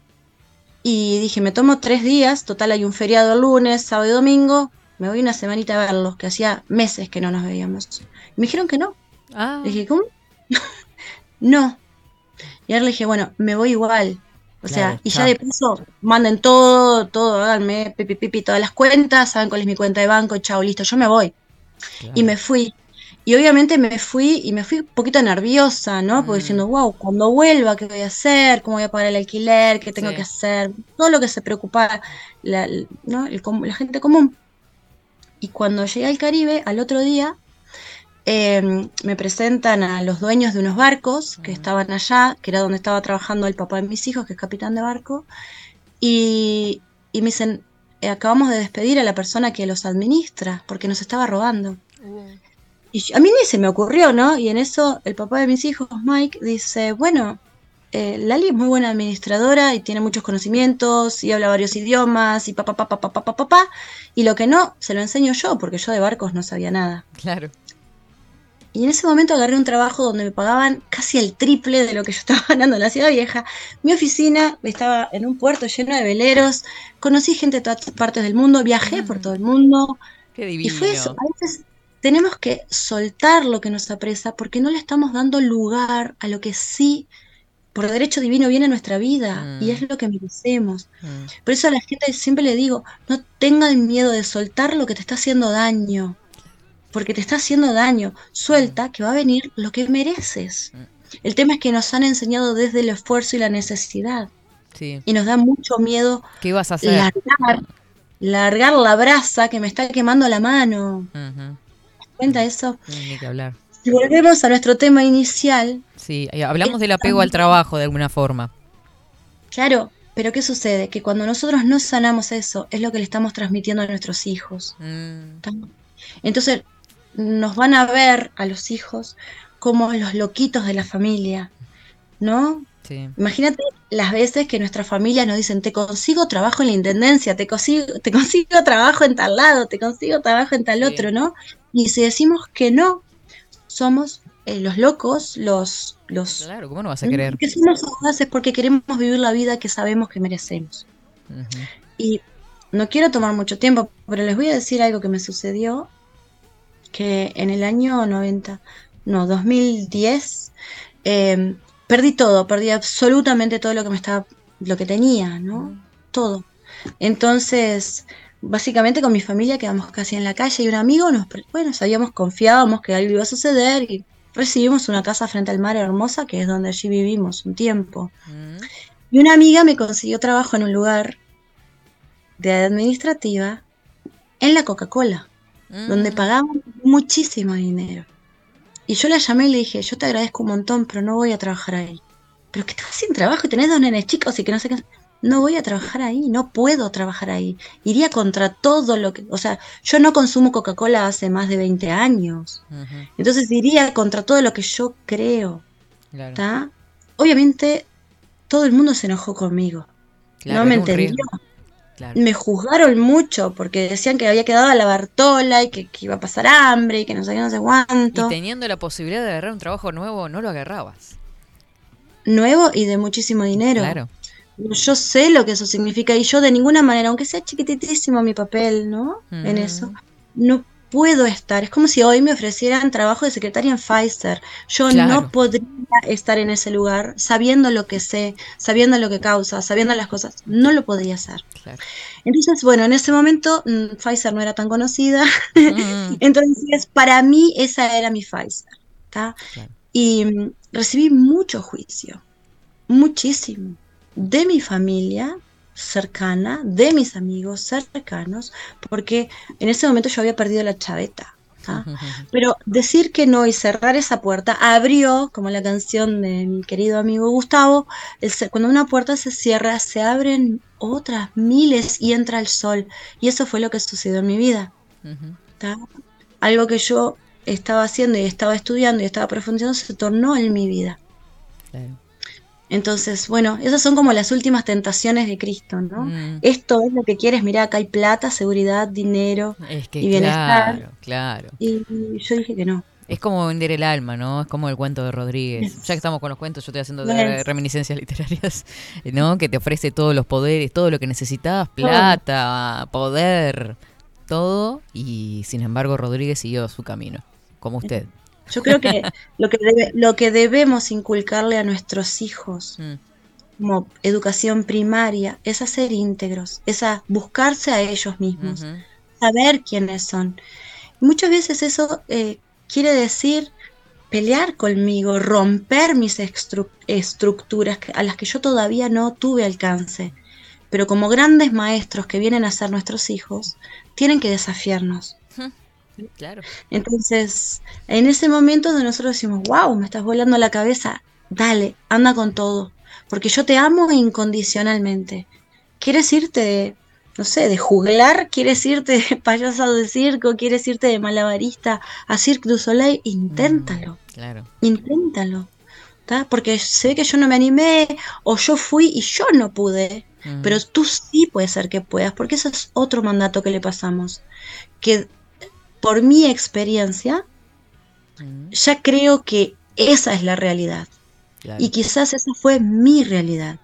Y dije, me tomo tres días, total hay un feriado el lunes, sábado y domingo, me voy una semanita a verlos, que hacía meses que no nos veíamos. Y me dijeron que no. Ah, Le dije, ¿cómo? no. Y ahora le dije, bueno, me voy igual. O sea, y ya de paso, manden todo, todo, háganme pipi, pipi, todas las cuentas, saben cuál es mi cuenta de banco, chao, listo, yo me voy. claro. Y me fui. Y obviamente me fui y me fui un poquito nerviosa, ¿no? Porque Mm. diciendo, wow, cuando vuelva, ¿qué voy a hacer? ¿Cómo voy a pagar el alquiler? ¿Qué tengo Sí. que hacer? Todo lo que se preocupa la, ¿no? el la gente común. Y cuando llegué al Caribe, al otro día, eh, me presentan a los dueños de unos barcos que Ujú. estaban allá, que era donde estaba trabajando el papá de mis hijos, que es capitán de barco, y, y me dicen, "Eh, acabamos de despedir a la persona que los administra, porque nos estaba robando. Y a mí ni se me ocurrió, ¿no? Y en eso el papá de mis hijos, Mike, dice, bueno, eh, Lali es muy buena administradora y tiene muchos conocimientos y habla varios idiomas y papá, papá, papá, papá, papá. Pa, pa, y lo que no, se lo enseño yo, porque yo de barcos no sabía nada. Claro. Y en ese momento agarré un trabajo donde me pagaban casi el triple de lo que yo estaba ganando en la ciudad vieja. Mi oficina estaba en un puerto lleno de veleros, conocí gente de todas partes del mundo, viajé por ah. todo el mundo. Qué divino. Y fue eso. A veces tenemos que soltar lo que nos apresa porque no le estamos dando lugar a lo que sí, por derecho divino, viene a nuestra vida y Mm. es lo que merecemos. Mm, Por eso a la gente siempre le digo, no tengan miedo de soltar lo que te está haciendo daño, porque te está haciendo daño. Suelta que va a venir lo que mereces. Mm. El tema es que nos han enseñado desde el esfuerzo y la necesidad Sí. y nos da mucho miedo ¿Qué vas a hacer? largar, largar la brasa que me está quemando la mano. Ujú, ¿Cuenta eso? Ni que hablar. Si volvemos a nuestro tema inicial, Sí, hablamos del apego al trabajo de alguna forma. claro, Pero ¿qué sucede? Que cuando nosotros no sanamos eso, es lo que le estamos transmitiendo a nuestros hijos. Mm. Entonces, nos van a ver a los hijos como los loquitos de la familia, ¿no? Sí. Imagínate las veces que nuestra familia nos dicen, te consigo trabajo en la intendencia, te consigo, te consigo trabajo en tal lado, te consigo trabajo en tal Sí. otro, ¿no? Y si decimos que no, somos eh, los locos, los, los Claro, ¿cómo no vas a querer? que somos audaces porque queremos vivir la vida que sabemos que merecemos. Y no quiero tomar mucho tiempo, pero les voy a decir algo que me sucedió, que en el año 90, no, 2010, eh, perdí todo, perdí absolutamente todo lo que me estaba, lo que tenía, ¿no? Todo. Entonces, básicamente con mi familia quedamos casi en la calle y un amigo nos, bueno, sabíamos, confiábamos que algo iba a suceder y recibimos una casa frente al mar hermosa, que es donde allí vivimos un tiempo. Mm, Y una amiga me consiguió trabajo en un lugar de administrativa en la Coca-Cola, mm. donde pagaban muchísimo dinero. Y yo la llamé y le dije, yo te agradezco un montón, pero no voy a trabajar ahí. Pero que estás sin trabajo y tenés dos nenes chicos y que no sé qué. No voy a trabajar ahí, no puedo trabajar ahí. Iría contra todo lo que... O sea, yo no consumo Coca-Cola hace más de 20 años. Entonces iría contra todo lo que yo creo. Claro. Obviamente todo el mundo se enojó conmigo. claro, no me entendió. riesgo. Claro. Me juzgaron mucho porque decían que había quedado a la Bartola y que, que iba a pasar hambre y que no sé qué, no sé Y cuánto. teniendo la posibilidad de agarrar un trabajo nuevo, no lo agarrabas. Nuevo y de muchísimo dinero. Claro. Yo sé lo que eso significa y yo de ninguna manera, aunque sea chiquititísimo mi papel, ¿no? En Mm. eso, no puedo estar. Es como si hoy me ofrecieran trabajo de secretaria en Pfizer. Yo Claro. no podría estar en ese lugar sabiendo lo que sé, sabiendo lo que causa, sabiendo las cosas. No lo podría hacer. Claro. Entonces, bueno, en ese momento mm, Pfizer no era tan conocida. Mm, Entonces, para mí esa era mi Pfizer. Claro. Y mm, recibí mucho juicio, muchísimo, de mi familia cercana, de mis amigos cercanos, porque en ese momento yo había perdido la chaveta. ¿tá? Pero decir que no y cerrar esa puerta abrió, como la canción de mi querido amigo Gustavo, el cuando una puerta se cierra, se abren otras miles y entra el sol. Y eso fue lo que sucedió en mi vida. Algo que yo estaba haciendo y estaba estudiando y estaba profundizando se tornó en mi vida. Claro. Entonces, bueno, esas son como las últimas tentaciones de Cristo, ¿no? Mm. Esto es lo que quieres, mirá, acá hay plata, seguridad, dinero Es que y bienestar. claro, claro. Y yo dije que no. Es como vender el alma, ¿no? Es como el cuento de Rodríguez. Ya que estamos con los cuentos, yo estoy haciendo de- reminiscencias literarias, ¿no? Que te ofrece todos los poderes, todo lo que necesitabas, plata, poder, todo, y sin embargo Rodríguez siguió su camino, como usted. Yo creo que lo que, debe- lo que debemos inculcarle a nuestros hijos Mm, como educación primaria es a ser íntegros, es a buscarse a ellos mismos, saber quiénes son. Muchas veces eso eh, quiere decir pelear conmigo, romper mis estru- estructuras a las que yo todavía no tuve alcance. Pero como grandes maestros que vienen a ser nuestros hijos, tienen que desafiarnos. Claro. Entonces, en ese momento donde nosotros decimos, wow, me estás volando la cabeza, dale, anda con todo, porque yo te amo incondicionalmente. ¿Quieres irte de, no sé, de juglar? ¿Quieres irte de payaso de circo? ¿Quieres irte de malabarista a Cirque du Soleil? Inténtalo, Claro. inténtalo. ¿tá? Porque se ve que yo no me animé o yo fui y yo no pude. Mm, Pero tú sí puede ser que puedas, porque eso es otro mandato que le pasamos. Que por mi experiencia, mm, ya creo que esa es la realidad. claro. Y quizás esa fue mi realidad.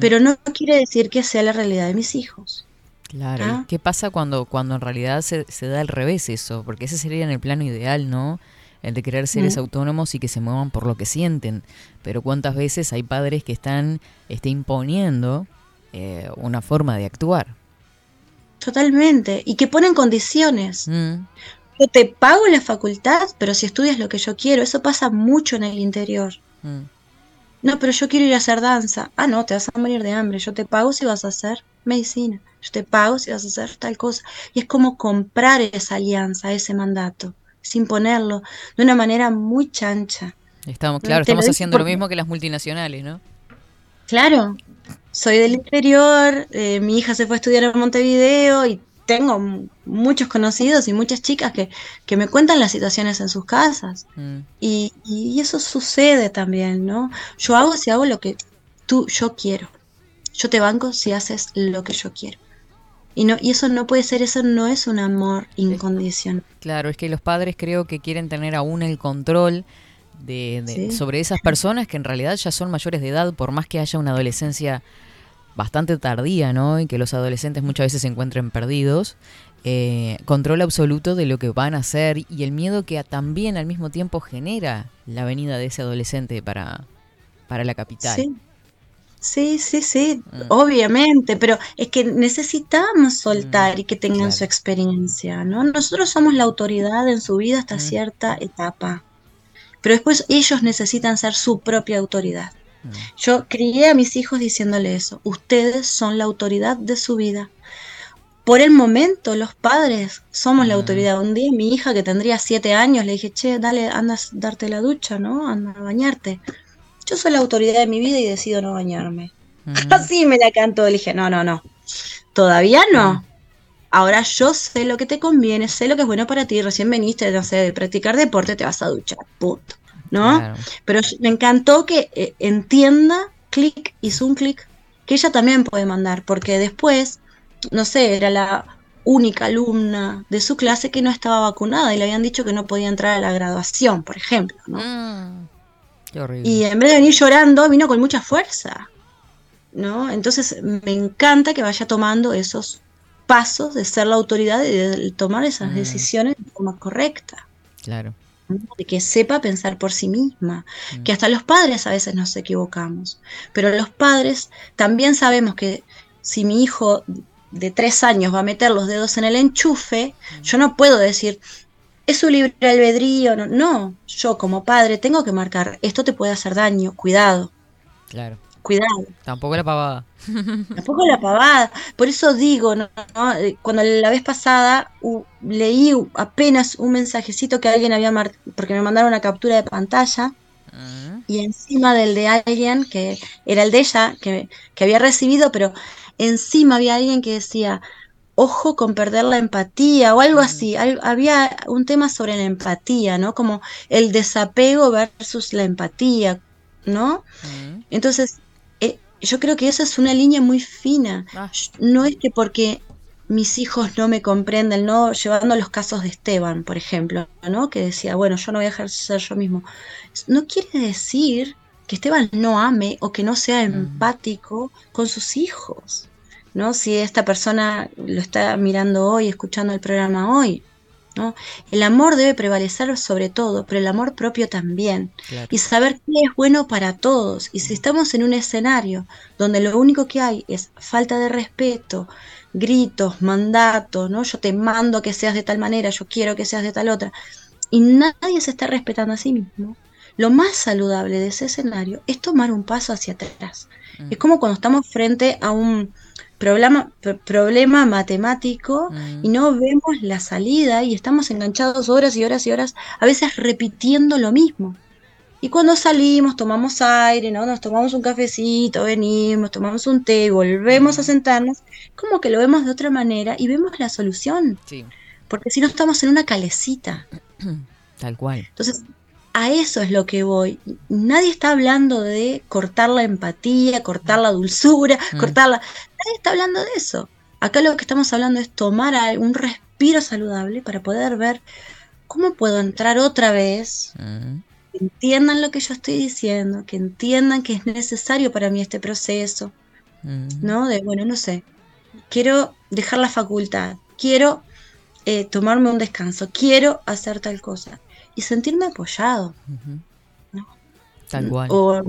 Pero no quiere decir que sea la realidad de mis hijos. Claro, ¿Ah? ¿y ¿qué pasa cuando, cuando en realidad se, se da al revés eso? Porque ese sería en el plano ideal, ¿no? El de querer seres Mm. autónomos y que se muevan por lo que sienten. Pero cuántas veces hay padres que están este, imponiendo eh, una forma de actuar. Totalmente. Y que ponen condiciones. Mm, Yo te pago la facultad, pero si estudias lo que yo quiero, eso pasa mucho en el interior. mm, No, pero yo quiero ir a hacer danza. Ah, no, te vas a morir de hambre. Yo te pago si vas a hacer medicina. Yo te pago si vas a hacer tal cosa. Y es como comprar esa alianza, ese mandato, sin ponerlo de una manera muy chancha. Estamos, claro, te estamos haciendo lo mismo que las multinacionales, ¿no? Claro, soy del interior, eh, mi hija se fue a estudiar en Montevideo y tengo muchos conocidos y muchas chicas que, que me cuentan las situaciones en sus casas. Mm, Y, y eso sucede también, ¿no? Yo hago si hago lo que tú, yo quiero. Yo te banco si haces lo que yo quiero. Y, no, y eso no puede ser, eso no es un amor incondicional. Claro, es que los padres creo que quieren tener aún el control de, de- Sí. sobre esas personas que en realidad ya son mayores de edad, por más que haya una adolescencia bastante tardía, ¿no? Y que los adolescentes muchas veces se encuentren perdidos. eh, control absoluto de lo que van a hacer y el miedo que también al mismo tiempo genera la venida de ese adolescente para, para la capital. Sí. Sí, sí, sí, Mm. obviamente, pero es que necesitamos soltar y que tengan claro. su experiencia, ¿no? Nosotros somos la autoridad en su vida hasta Mm. cierta etapa, pero después ellos necesitan ser su propia autoridad. Mm. Yo crié a mis hijos diciéndole eso, ustedes son la autoridad de su vida. Por el momento, los padres somos la Mm. autoridad. Un día mi hija que tendría siete años le dije, che, dale, anda a darte la ducha, ¿no? Anda a bañarte. Yo soy la autoridad de mi vida y decido no bañarme. Mm, Así me la cantó. Le dije, no, no, no. Todavía no. Ahora yo sé lo que te conviene, sé lo que es bueno para ti. Recién veniste, no sé, de practicar deporte, te vas a duchar. Punto. ¿No? claro. Pero me encantó que eh, entienda, clic, hizo un clic, que ella también puede mandar, porque después, no sé, era la única alumna de su clase que no estaba vacunada y le habían dicho que no podía entrar a la graduación, por ejemplo, ¿no? Mm, qué horrible. Y en vez de venir llorando, vino con mucha fuerza, ¿no? Entonces me encanta que vaya tomando esos pasos de ser la autoridad y de tomar esas Mm. decisiones de forma correcta Claro. De que sepa pensar por sí misma, Mm. que hasta los padres a veces nos equivocamos, pero los padres también sabemos que si mi hijo de tres años va a meter los dedos en el enchufe, yo no puedo decir, es su libre albedrío, no, no, yo como padre tengo que marcar, esto te puede hacer daño, cuidado, Claro. Cuidado. Tampoco la pavada. Tampoco la pavada. Por eso digo, ¿no? ¿no? Eh, cuando la vez pasada leí apenas un mensajecito que alguien había marcado, porque me mandaron una captura de pantalla, Mm, y encima del de alguien que era el de ella, que, que había recibido, pero encima había alguien que decía, ojo con perder la empatía o algo así. Al- había un tema sobre la empatía, ¿no? Como el desapego versus la empatía, ¿no? mm. Entonces, yo creo que esa es una línea muy fina. Ah. No es que porque mis hijos no me comprenden, ¿no? Llevando los casos de Esteban, por ejemplo, ¿no? Que decía, bueno, yo no voy a dejar de ser yo mismo. No quiere decir que Esteban no ame o que no sea empático con sus hijos, ¿no? Si esta persona lo está mirando hoy, escuchando el programa hoy, ¿no? El amor debe prevalecer sobre todo, pero el amor propio también Claro. y saber qué es bueno para todos. Y si estamos en un escenario donde lo único que hay es falta de respeto, gritos, mandatos, ¿no? Yo te mando a que seas de tal manera, yo quiero que seas de tal otra, y nadie se está respetando a sí mismo. Lo más saludable de ese escenario es tomar un paso hacia atrás. Mm. Es como cuando estamos frente a un problema, pr- problema matemático Mm. y no vemos la salida y estamos enganchados horas y horas y horas, a veces repitiendo lo mismo. Y cuando salimos, tomamos aire, ¿no? Nos tomamos un cafecito, venimos, tomamos un té y volvemos a sentarnos, como que lo vemos de otra manera y vemos la solución. Sí, Porque si no estamos en una calecita. tal cual. Entonces, a eso es lo que voy. Nadie está hablando de cortar la empatía, cortar la dulzura, Mm. cortarla. Nadie está hablando de eso. Acá lo que estamos hablando es tomar un respiro saludable para poder ver cómo puedo entrar otra vez, Mm, que entiendan lo que yo estoy diciendo, que entiendan que es necesario para mí este proceso, mm. ¿no? De, bueno, no sé, quiero dejar la facultad, quiero eh, tomarme un descanso, quiero hacer tal cosa y sentirme apoyado. No. Tal cual. O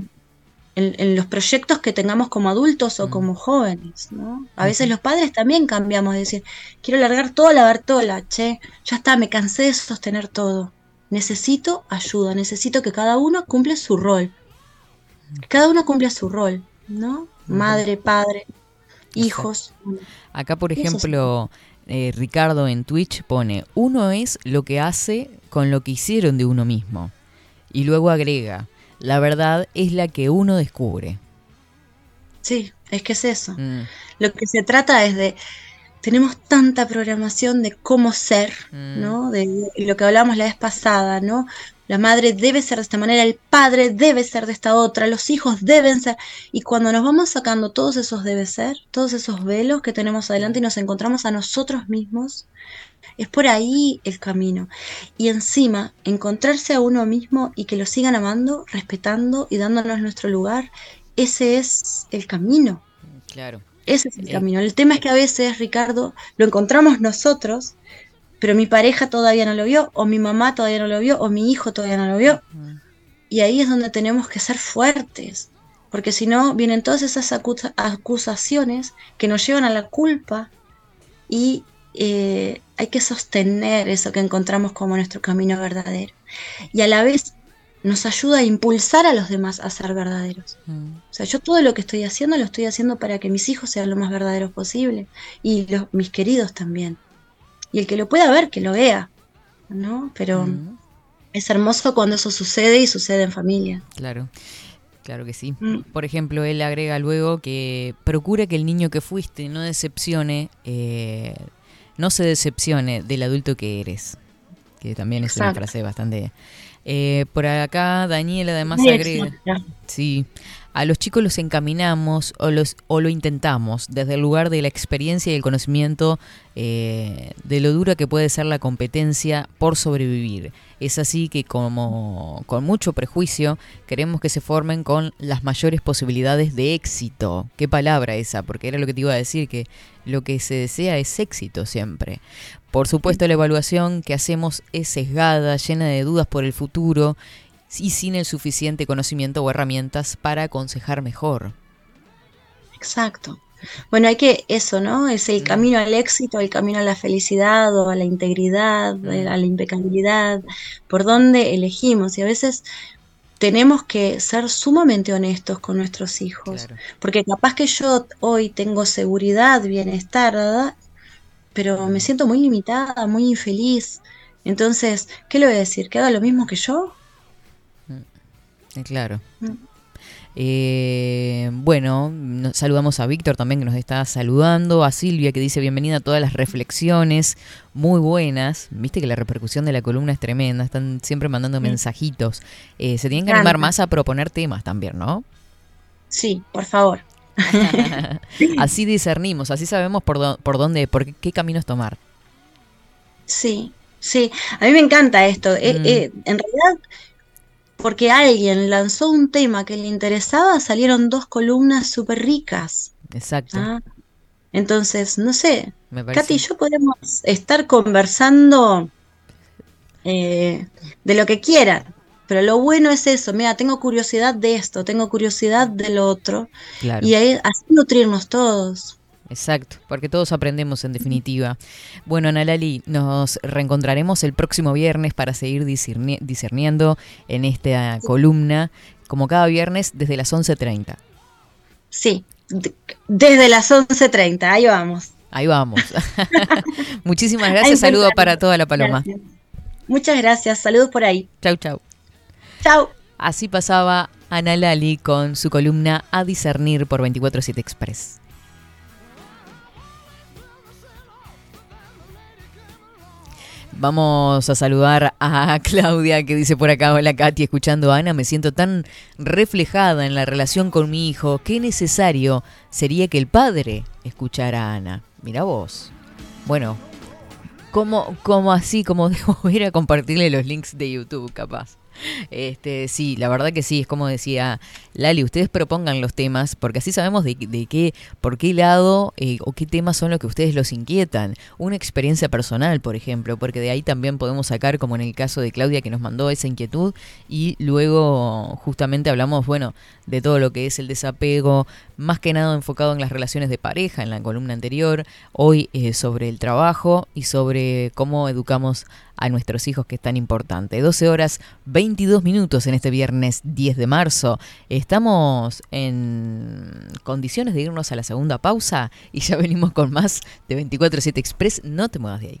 en, en los proyectos que tengamos como adultos o Mm. como jóvenes, ¿no? A veces los padres también cambiamos de decir, quiero largar toda la Bartola, che, ya está, me cansé de sostener todo. Necesito ayuda, necesito que cada uno cumpla su rol. Que cada uno cumpla su rol, ¿no? Madre, padre, hijos. Acá, por ejemplo, eh, Ricardo en Twitch pone, uno es lo que hace con lo que hicieron de uno mismo. Y luego agrega, la verdad es la que uno descubre. Sí, es que es eso. Mm, Lo que se trata es de, tenemos tanta programación de cómo ser, Mm. ¿no? De, de lo que hablamos la vez pasada, ¿no? La madre debe ser de esta manera, el padre debe ser de esta otra, los hijos deben ser. Y cuando nos vamos sacando todos esos debe ser, todos esos velos que tenemos adelante y nos encontramos a nosotros mismos, es por ahí el camino. Y encima, encontrarse a uno mismo y que lo sigan amando, respetando y dándonos nuestro lugar, ese es el camino. claro. Ese es el Eh. camino. El tema es que a veces, Ricardo, lo encontramos nosotros, pero mi pareja todavía no lo vio, o mi mamá todavía no lo vio, o mi hijo todavía no lo vio. Y ahí es donde tenemos que ser fuertes, porque si no, vienen todas esas acusa- acusaciones que nos llevan a la culpa y eh, hay que sostener eso que encontramos como nuestro camino verdadero. Y a la vez nos ayuda a impulsar a los demás a ser verdaderos. Mm, O sea, yo todo lo que estoy haciendo lo estoy haciendo para que mis hijos sean lo más verdaderos posible y los, mis queridos también. Y el que lo pueda ver, que lo vea, ¿no? Pero mm, es hermoso cuando eso sucede y sucede en familia. Claro. Claro que sí. Mm. Por ejemplo, él agrega luego que procura que el niño que fuiste no decepcione, eh, no se decepcione del adulto que eres. Que también es una frase bastante... Eh, por acá Daniela además Muy agrega... exacta. Sí, a los chicos los encaminamos o, los, o lo intentamos desde el lugar de la experiencia y el conocimiento eh, de lo dura que puede ser la competencia por sobrevivir. Es así que como con mucho prejuicio queremos que se formen con las mayores posibilidades de éxito. Qué palabra esa, porque era lo que te iba a decir, que lo que se desea es éxito siempre. Por supuesto la evaluación que hacemos es sesgada, llena de dudas por el futuro y sin el suficiente conocimiento o herramientas para aconsejar mejor. Exacto. Bueno, hay que eso, ¿no? Es el camino al éxito, el camino a la felicidad o a la integridad, eh, a la impecabilidad, por dónde elegimos. Y a veces tenemos que ser sumamente honestos con nuestros hijos, Claro. porque capaz que yo hoy tengo seguridad, bienestar, ¿verdad? pero me siento muy limitada, muy infeliz. Entonces, ¿qué le voy a decir? ¿Que haga lo mismo que yo? Eh, Claro. Mm. Eh, bueno, saludamos a Víctor también que nos está saludando, a Silvia que dice bienvenida a todas las reflexiones, muy buenas. Viste que la repercusión de la columna es tremenda, están siempre mandando Sí. mensajitos. Eh, se tienen que animar más a proponer temas también, ¿no? Sí, por favor. así discernimos, así sabemos por, por dónde, por qué, caminos tomar. Sí, sí. A mí me encanta esto. Mm. eh, en realidad, porque alguien lanzó un tema que le interesaba, salieron dos columnas súper ricas. Exacto. ¿ah? Entonces, no sé. Katy y yo podemos estar conversando eh, de lo que quieran. Pero lo bueno es eso, mira, tengo curiosidad de esto, tengo curiosidad del otro, Claro. y ahí, así nutrirnos todos. Exacto, porque todos aprendemos en definitiva. Bueno, Ana Lali, nos reencontraremos el próximo viernes para seguir discerni- discerniendo en esta columna, como cada viernes desde las 11.30. Sí, de- desde las 11.30, ahí vamos. Ahí vamos. Muchísimas gracias, Ahí saludo encontramos. para toda la paloma. Gracias. Muchas gracias, saludos por ahí. Chau, chau. Chao. Así pasaba Ana Lali con su columna A discernir por 24-7 Express. Vamos a saludar a Claudia que dice por acá, hola Katy, escuchando a Ana, me siento tan reflejada en la relación con mi hijo, qué necesario sería que el padre escuchara a Ana. Mira vos. Bueno, como, como así, como debo ir a compartirle los links de YouTube, capaz. Este, sí, la verdad que sí, es como decía Lali, ustedes propongan los temas, porque así sabemos de, de qué, por qué lado eh, o qué temas son los que ustedes los inquietan. Una experiencia personal, por ejemplo, porque de ahí también podemos sacar, como en el caso de Claudia que nos mandó esa inquietud, y luego justamente hablamos, bueno, de todo lo que es el desapego, más que nada enfocado en las relaciones de pareja, en la columna anterior, hoy eh, sobre el trabajo y sobre cómo educamos a a nuestros hijos, que es tan importante. 12 horas 22 minutos en este viernes 10 de marzo. Estamos en condiciones de irnos a la segunda pausa y ya venimos con más de 24-7 Express. No te muevas de ahí.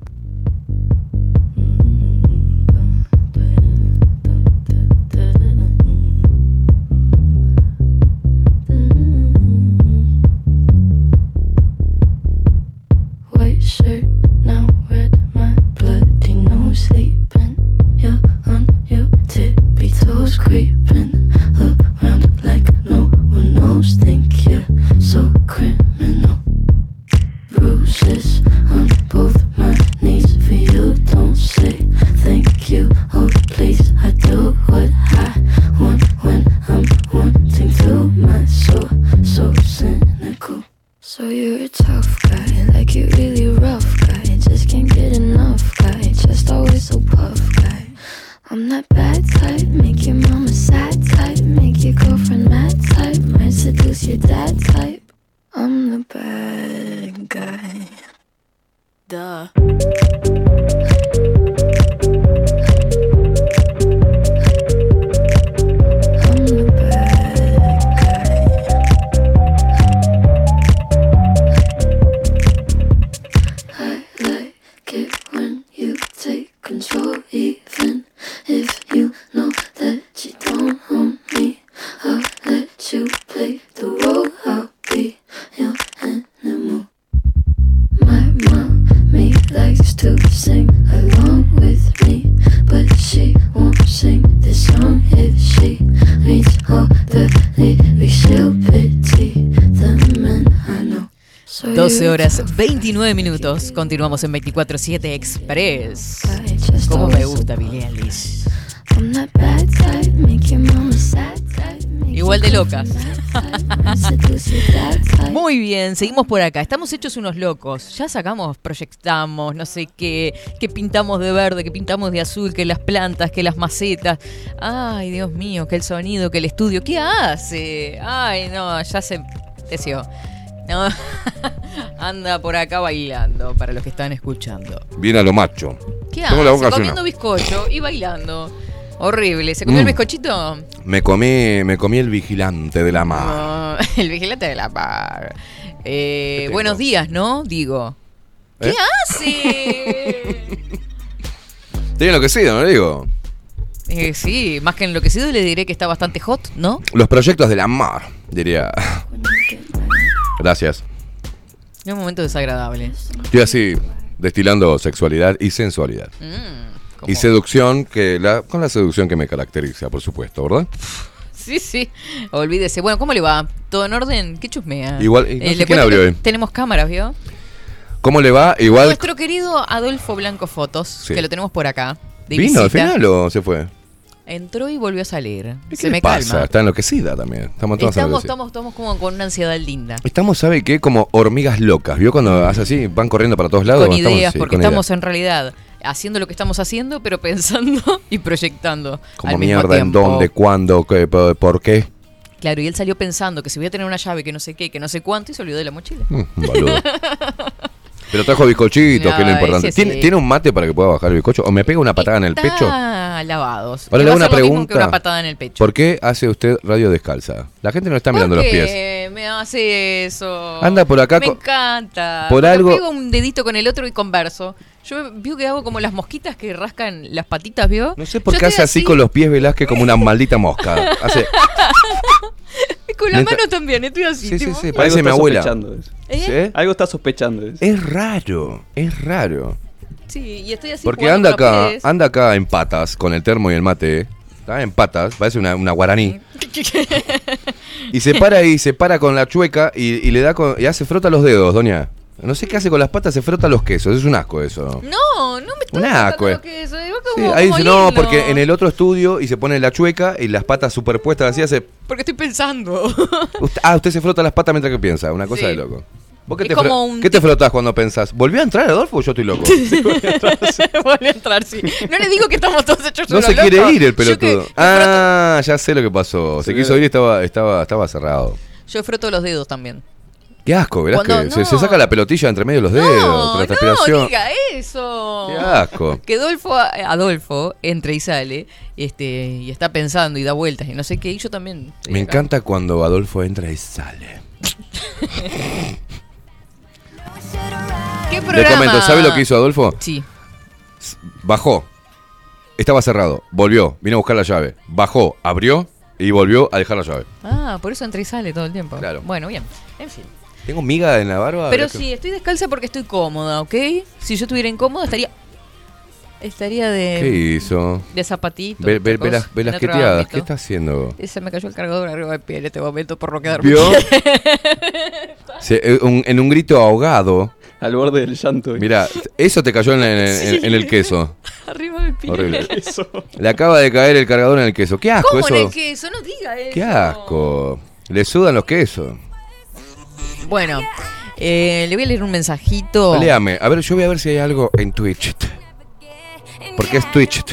19 minutos. Continuamos en 24-7 Express. Como me gusta Billie Eilish. Igual de locas. Muy bien, seguimos por acá. Estamos hechos unos locos. Ya sacamos, proyectamos, no sé qué, que pintamos de verde, que pintamos de azul, que las plantas, que las macetas. Ay, Dios mío, que el sonido, que el estudio. ¿Qué hace? Ay, no, ya se... Teció. Anda por acá bailando para los que están escuchando. Viene a lo macho. ¿Qué Tengo la Comiendo bizcocho y bailando. Horrible. ¿Se comió el Mm. bizcochito? Me comí, me comí el vigilante de la mar. No, el vigilante de la par. Eh, buenos días, ¿no? Digo. ¿Qué ¿Eh? hace? Estoy enloquecido, ¿no le digo? Eh, sí, más que enloquecido le diré que está bastante hot, ¿no? Los proyectos de la mar, diría. Gracias. Es un momento desagradable. Estoy así, destilando sexualidad y sensualidad. Mm, Y seducción, que la, con la seducción que me caracteriza, por supuesto, ¿verdad? Sí, sí. Olvídese. Bueno, ¿cómo le va? ¿Todo en orden? ¿Qué chusmea? Igual, sé le quién abrió hoy. Tenemos cámaras, ¿vio? ¿Cómo le va? Igual. Nuestro querido Adolfo Blanco Fotos, Sí. que lo tenemos por acá. de ¿Vino al final o se fue? Entró y volvió a salir. ¿Qué Se le me pasa? calma. Está enloquecida también. Estamos todos Estamos, enloquecidos. estamos, estamos como con una ansiedad linda. Estamos, ¿sabe qué? Como hormigas locas. ¿Vio cuando hace así? Van corriendo para todos lados. con Bueno, ideas, porque con estamos ideas. en realidad haciendo lo que estamos haciendo, pero pensando y proyectando. Como al mismo mierda, en tiempo. dónde, cuándo, qué, por, por qué. Claro, y él salió pensando que si voy a tener una llave que no sé qué, que no sé cuánto, y se olvidó de la mochila. Mm, boludo. Pero trajo bizcochitos, que es lo importante. sí, ¿Tiene. ¿Tiene un mate para que pueda bajar el bizcocho? ¿O me pega una patada en el pecho? Lavados. Ahora le hago una pregunta. una patada en el pecho. ¿Por qué hace usted radio descalza? La gente no está mirando los ¿Por pies. me hace eso? Anda por acá Me encanta. por Porque algo- pego un dedito con el otro y converso. Yo veo que hago como las mosquitas que rascan las patitas, ¿vio? No sé por qué hace así con los pies Velázquez como una maldita mosca. Hace, Con la Mientras- mano también, estoy así. Sí, sí, tipo, sí, parece mi está abuela. sospechando. ¿Eh? ¿Sí? Algo está sospechando. es. Es raro, es raro. Sí, y estoy así Porque jugando anda con los acá, pies. anda acá en patas con el termo y el mate. Está en patas, parece una, una guaraní. Y se para ahí, se para con la chueca y, y le da con, y hace frota los dedos, doña. No sé qué hace con las patas, se frota los quesos. Es un asco eso. No, no me Un asco, eh. que eso. digo Sí, como- ahí dice, no, lindo. porque en el otro estudio y se pone la chueca y las patas superpuestas así hace. Porque estoy pensando. Usted- ah, usted se frota las patas mientras que piensa, una cosa Sí. de loco. ¿Vos qué, Es te, como fro- un qué te frotás cuando pensás? ¿Volvió a entrar Adolfo o yo estoy loco? Vuelve a entrar, sí. No le digo que estamos todos hechos No se quiere locos. ir el que- pelotudo. Ah, ya sé lo que pasó. Se quiso ir y estaba, estaba, estaba cerrado. Yo froto los dedos también. Qué asco, ¿verdad? Cuando- Que se, no. se saca la pelotilla entre medio de los dedos, No, no diga eso. Qué asco. Que Adolfo, Adolfo entra y sale este, y está pensando y da vueltas y no sé qué. Y yo también. Me acá. encanta cuando Adolfo entra y sale. ¿Qué Le programa? comento, ¿sabe lo que hizo Adolfo? Sí. Bajó. Estaba cerrado. Volvió. Vino a buscar la llave. Bajó. Abrió y volvió a dejar la llave. Ah, por eso entra y sale todo el tiempo. Claro. Bueno, bien. En fin. Tengo miga en la barba. Pero ¿verdad que- sí, estoy descalza porque estoy cómoda, ¿ok? Si yo estuviera incómoda, estaría. Estaría de. ¿Qué hizo? De zapatito. Ve, ve- chicos, ve las, ve las queteadas. ¿Qué está haciendo? Y Se me cayó el cargador arriba del pie en este momento por no quedarme. ¿Vio? Se- eh, un- en un grito ahogado. Al borde del llanto. Mira, eso te cayó en, en- en- Sí. en el queso. Arriba del pie. Horrible. Le acaba de caer el cargador en el queso. ¡Qué asco ¿Cómo eso! en el queso? No diga eso. ¡Qué asco! Le sudan los quesos. Bueno, eh, le voy a leer un mensajito. Léame. A ver, yo voy a ver si hay algo en Twitch. Porque es Twitch.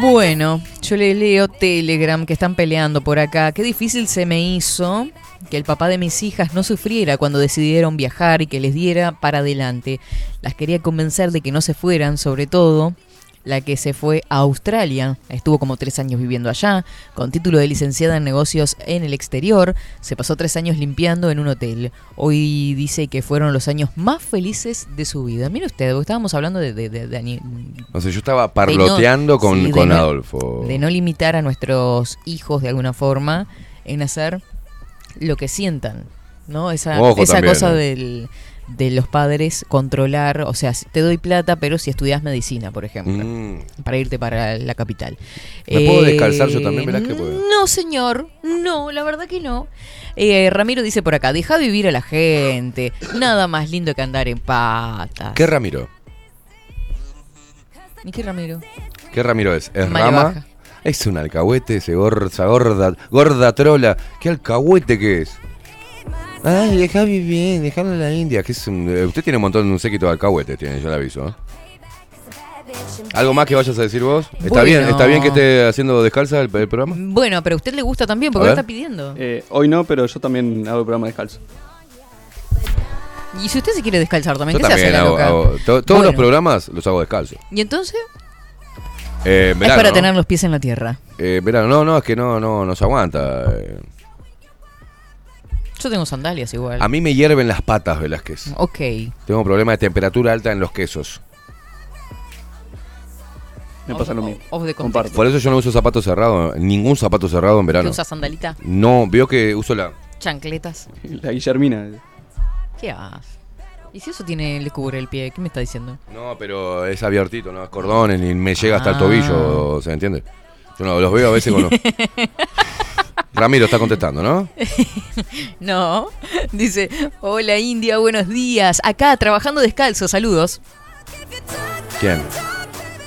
Bueno, yo le leo Telegram que están peleando por acá. Qué difícil se me hizo que el papá de mis hijas no sufriera cuando decidieron viajar y que les diera para adelante. Las quería convencer de que no se fueran, sobre todo la que se fue a Australia. Estuvo como tres años viviendo allá, con título de licenciada en negocios en el exterior. Se pasó tres años limpiando en un hotel. Hoy dice que fueron los años más felices de su vida. Mire usted, porque estábamos hablando de, de, de- de ani- No sé, yo estaba parloteando con, sí, con no- Adolfo. de no limitar a nuestros hijos de alguna forma en hacer lo que sientan, ¿no? Esa, Ojo esa también, cosa ¿eh? del, de los padres controlar, o sea, te doy plata, pero si estudias medicina, por ejemplo, Mm. para irte para la capital. ¿Me puedo Eh, descalzar yo también, No, señor, no, la verdad que no. Eh, Ramiro dice por acá, deja vivir a la gente, nada más lindo que andar en patas. ¿Qué Ramiro? ¿Y qué Ramiro? ¿Qué Ramiro es? ¿Es Rama? baja. Es un alcahuete, ese gorda, gorda, gorda trola. ¿Qué alcahuete que es? Ay, deja vivir, dejalo en la India. Que es un- eh, usted tiene un montón, un séquito de alcahuete, tiene, yo le aviso. ¿eh? ¿Algo más que vayas a decir vos? ¿Está Bueno. bien está bien que esté haciendo descalza el, el programa? Bueno, pero a usted le gusta también, porque lo está pidiendo. Eh, hoy no, pero yo también hago el programa descalzo. Y si usted se quiere descalzar también, Yo ¿qué se hace también la hago, loca? hago- to- todos los programas los hago descalzo. ¿Y entonces? Eh, verano, es para ¿no? tener los pies en la tierra. Eh, verano, no, no, es que no, no, no se aguanta. eh. Yo tengo sandalias igual. A mí me hierven las patas, Velázquez. Ok. Tengo un problema de temperatura alta en los quesos. Me pasa lo mismo. Off the Comparto. Por eso yo no uso zapatos cerrados, ningún zapato cerrado en ¿Qué verano. usa sandalita? No, veo que uso la. Chancletas. La Guillermina. ¿Qué haces? ¿Y si eso tiene, le cubre el pie? ¿Qué me está diciendo? No, pero es abiertito, no es cordones, ni me llega hasta el Ah. tobillo, ¿se entiende? Yo no, los veo a veces con los... Ramiro está contestando, ¿no? No. Dice, hola India, buenos días. Acá, trabajando descalzo, saludos. ¿Quién?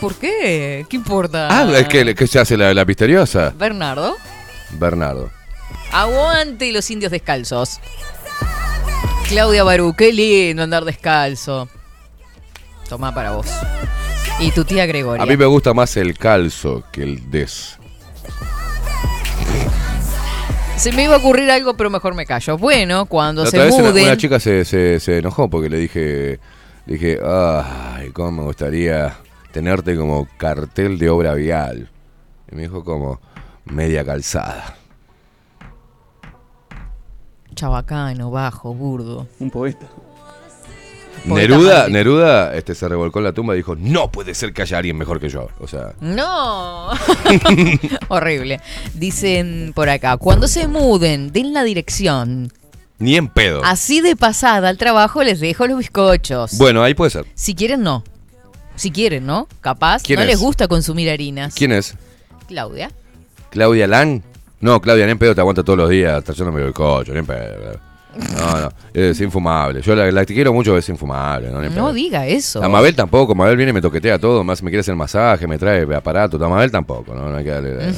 ¿Por qué? ¿Qué importa? Ah, es que, que se hace la, la misteriosa. Bernardo. Bernardo. Aguante los indios descalzos. Claudia Barú, qué lindo andar descalzo. Tomá para vos. Y tu tía Gregoria. A mí me gusta más el calzo que el des. Se me iba a ocurrir algo, pero mejor me callo. Bueno, cuando La se otra vez una, muden. una chica se, se- se enojó porque le dije, le dije, ay, cómo me gustaría tenerte como cartel de obra vial. Y me dijo como media calzada. Chabacano, bajo, burdo. Un poeta. Neruda. Neruda este, se revolcó en la tumba y dijo, no puede ser que haya alguien mejor que yo. O sea, No. Horrible. Dicen por acá, cuando se muden, den la dirección. ni en pedo. Así de pasada al trabajo les dejo los bizcochos. Bueno, ahí puede ser. Si quieren, no. Si quieren, ¿no? Capaz ¿Quién no es? les gusta consumir harinas. ¿Quién es? Claudia. ¿Claudia Lang? No, Claudia, ni en pedo te aguanta todos los días trayéndome el ni en pedo. No, no, es infumable. Yo la, la quiero mucho es infumable, no, No diga eso. A Mabel tampoco, Mabel viene y me toquetea todo, más me quiere hacer masaje, me trae aparato, a Mabel tampoco, no, no hay que darle.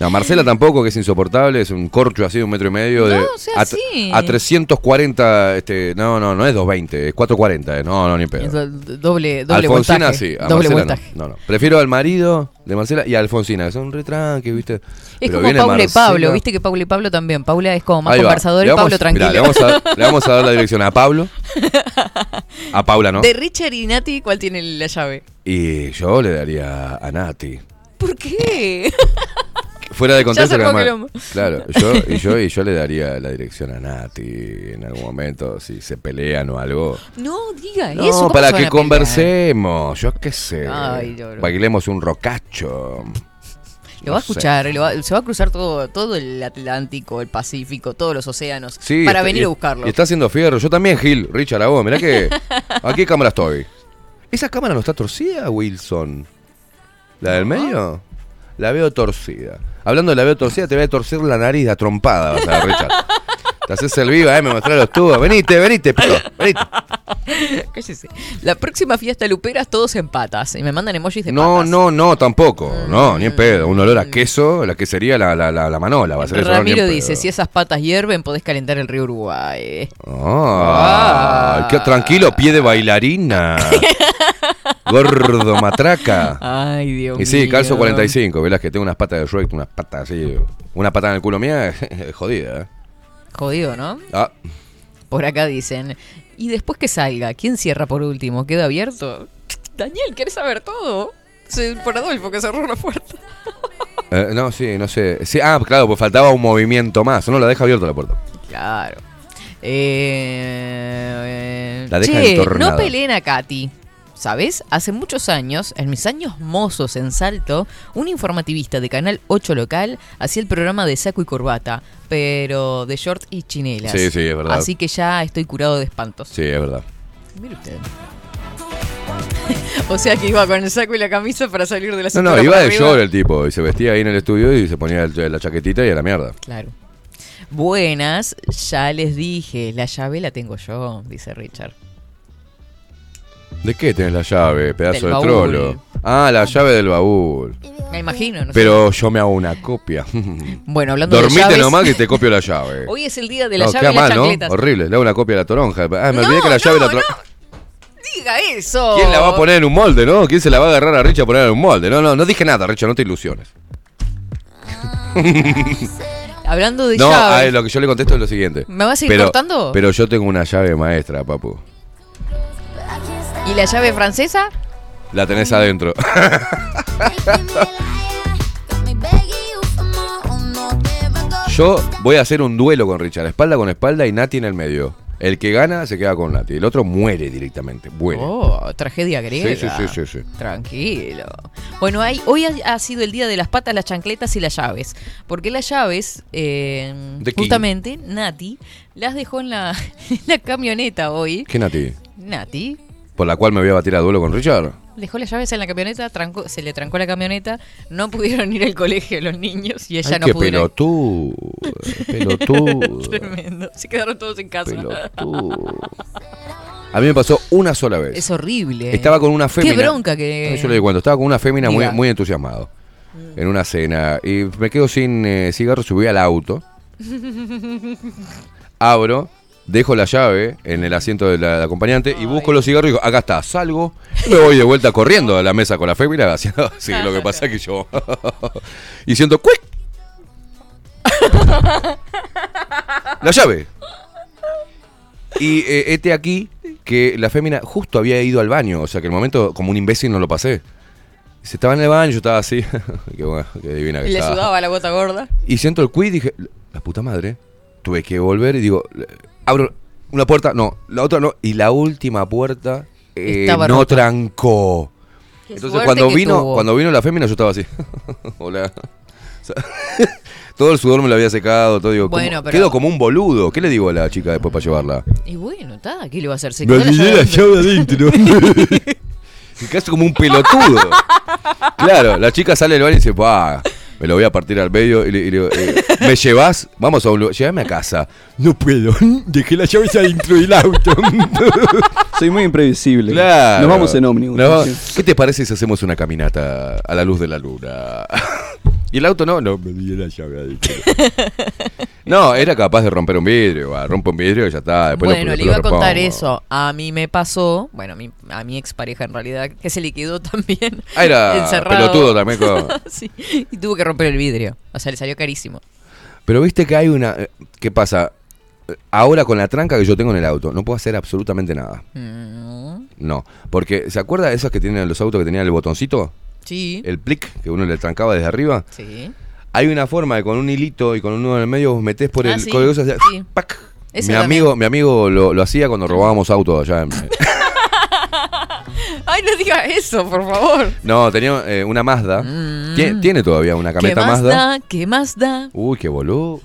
A Marcela tampoco, que es insoportable, es un corcho así de un metro y medio. de, No, sea a, así. a 340, este, no, no, no es 220, es 440, eh, no, no, ni pedo. Es doble, doble Alfonsina voltaje. sí, a doble Marcela voltaje. no. no, no. Prefiero al marido de Marcela y a Alfonsina, que son retranques, ¿viste? Es Pero como Paula y Pablo, viste que Paula y Pablo también. Paula es como más conversador y Pablo tranquilo. mirá, le, vamos a, le vamos a dar la dirección a Pablo. A Paula, ¿no? De Richard y Nati, ¿cuál tiene la llave? Y yo le daría a Nati. ¿Por qué? Fuera de contexto, que además- claro, yo y yo y yo le daría la dirección a Nati en algún momento si se pelean o algo. No diga No, eso. ¿cómo para que conversemos, yo qué sé. Ay. Bailemos un rocacho. Lo va a escuchar, lo va- se va a cruzar todo, todo el Atlántico, el Pacífico, todos los océanos Sí, para está- venir y- a buscarlo. Y está haciendo fierro. Yo también, Gil, Richard, a vos. Mirá que. ¿A qué cámara estoy? ¿Esa cámara no está torcida, Wilson? ¿La del medio? La veo torcida. Hablando de la veo torcida, te voy a torcer la nariz a trompada, vas a ver, Richard. Te haces el viva, eh, me mostrás los tubos. Venite, venite, pero, venite. Cállese. La próxima fiesta luperas todos en patas. Y me mandan emojis de No, patas. no, no, tampoco. No, ni en pedo. Un olor a queso, la quesería la, la, la, la manola. Va a ser eso, no, ni en Ramiro pedo. dice, si esas patas hierven, podés calentar el río Uruguay. Ah, qué tranquilo, pie de bailarina. Gordo matraca. Ay, Dios Y sí, mío. calzo 45, verás que tengo unas patas de Shrek, unas patas así. Una patada en el culo mía, jodida. ¿eh? Jodido, ¿no? Ah, Por acá dicen, y después que salga, ¿quién cierra por último? ¿Queda abierto? Daniel, ¿querés saber todo? Sí, por Adolfo que cerró la puerta. eh, no, sí, no sé. Sí, ah, claro, pues faltaba un movimiento más. No, la deja abierta la puerta. Claro. Eh, La deja che, no peleen a Katy. ¿Sabes? Hace muchos años, en mis años mozos en Salto, un informativista de Canal 8 local hacía el programa de saco y corbata, pero de short y chinelas. Sí, sí, es verdad. Así que ya estoy curado de espantos. Sí, es verdad. Mire usted. o sea que iba con el saco y la camisa para salir de la No, no, iba de arriba. short el tipo y se vestía ahí en el estudio y se ponía el- la chaquetita y a la mierda. Claro. Buenas, ya les dije, la llave la tengo yo, dice Richard. ¿De qué tenés la llave, pedazo Del de baúl. trolo? Ah, la llave del baúl. Me imagino, no sé. Pero yo me hago una copia. Bueno, hablando de Dormite llaves- nomás que te copio la llave. Hoy es el día de la No, llave queda y las mal, ¿no? chancletas. Horrible, le hago una copia de la toronja. Ah, me olvidé que la llave no, la toronja. Diga eso. ¿Quién la va a poner en un molde, no? ¿Quién se la va a agarrar a Richard a poner en un molde? No, no, no dije nada, Richard, no te ilusiones. Hablando de No, llaves. a lo que yo le contesto es lo siguiente. ¿Me vas a ir pero, cortando? Pero yo tengo una llave maestra, papu. ¿Y la llave francesa? La tenés adentro. Yo voy a hacer un duelo con Richard, espalda con espalda y Nati en el medio. El que gana se queda con Nati. El otro muere directamente. Muere. Oh, tragedia griega. Sí, sí, sí, sí, sí. Tranquilo. Bueno, hay, hoy ha, ha sido el día de las patas, las chancletas y las llaves. Porque las llaves, eh, justamente, Nati, las dejó en la, en la camioneta hoy. ¿Qué Nati? Nati ¿Por la cual me voy a batir a duelo con Richard? dejó las llaves en la camioneta, trancó- se le trancó la camioneta, no pudieron ir al colegio los niños y ella Ay, no qué al- pelotudo. Pelotudo. Tremendo. Se quedaron todos en casa. A mí me pasó una sola vez. Es horrible. Estaba con una fémina. Qué bronca que. Yo le cuento, estaba con una fémina muy, Diga. muy entusiasmado. En una cena. Y me quedo sin eh, cigarro, subí al auto, abro, dejo la llave en el asiento del acompañante y busco los cigarros y digo, acá está, salgo, y me voy de vuelta corriendo a la mesa con la fémina haciendo así, lo que pasa es que yo. y siento, ¡cuic! La llave. Y eh, este aquí, que la fémina justo había ido al baño, o sea que el momento, como un imbécil, no lo pasé. Se estaba en el baño, yo estaba así. qué bueno, qué divina que Y le estaba. sudaba la gota gorda. Y siento el quid y dije, la puta madre. Tuve que volver y digo, abro una puerta, no, la otra no. Y la última puerta eh, no rota. trancó. Qué Entonces cuando vino, tuvo. cuando vino la fémina yo estaba así. Hola. Sea, todo el sudor me lo había secado, todo digo, Bueno, como- pero- quedo como un boludo. ¿Qué le digo a la chica después para llevarla? Y bueno, está, ¿qué le va a hacer? Se Me olvidé la llave adentro. Casi como un pelotudo. Claro, la chica sale del baño y dice, "Bah, me lo voy a partir al medio. Y le, y le digo, eh, ¿me llevas? Vamos a un lugar. Llévame a casa. No puedo. Dejé las llaves adentro del auto. Soy muy imprevisible. Claro. Nos vamos en ómnibus. Vamos- ¿Qué te parece si hacemos una caminata a la luz de la luna? Y el auto no, no, me di la llave. No, era capaz de romper un vidrio. va, Rompe un vidrio y ya está. Después lo- Bueno, le iba a contar eso. A mí me pasó, bueno, a mi, a mi expareja en realidad, que se le quedó también Ah, era encerrado. pelotudo también con- sí, y tuvo que romper el vidrio. O sea, le salió carísimo. Pero viste que hay una. ¿Qué pasa? Ahora con la tranca que yo tengo en el auto, no puedo hacer absolutamente nada. Mm, No. Porque, ¿se acuerda de esas que tienen los autos que tenían el botoncito? Sí. El plic, que uno le trancaba desde arriba. Sí. Hay una forma de con un hilito y con un nudo en el medio vos metés por Ah, el sí, código. sí. ¡pac! Ese Mi también. amigo, mi amigo lo, lo hacía cuando robábamos autos allá en- Ay, no digas eso, por favor. No, tenía eh, una Mazda. Tie- Tiene, todavía una Mm. ¿Qué camioneta más Mazda. da? ¿Qué más da? Uy, qué boludo.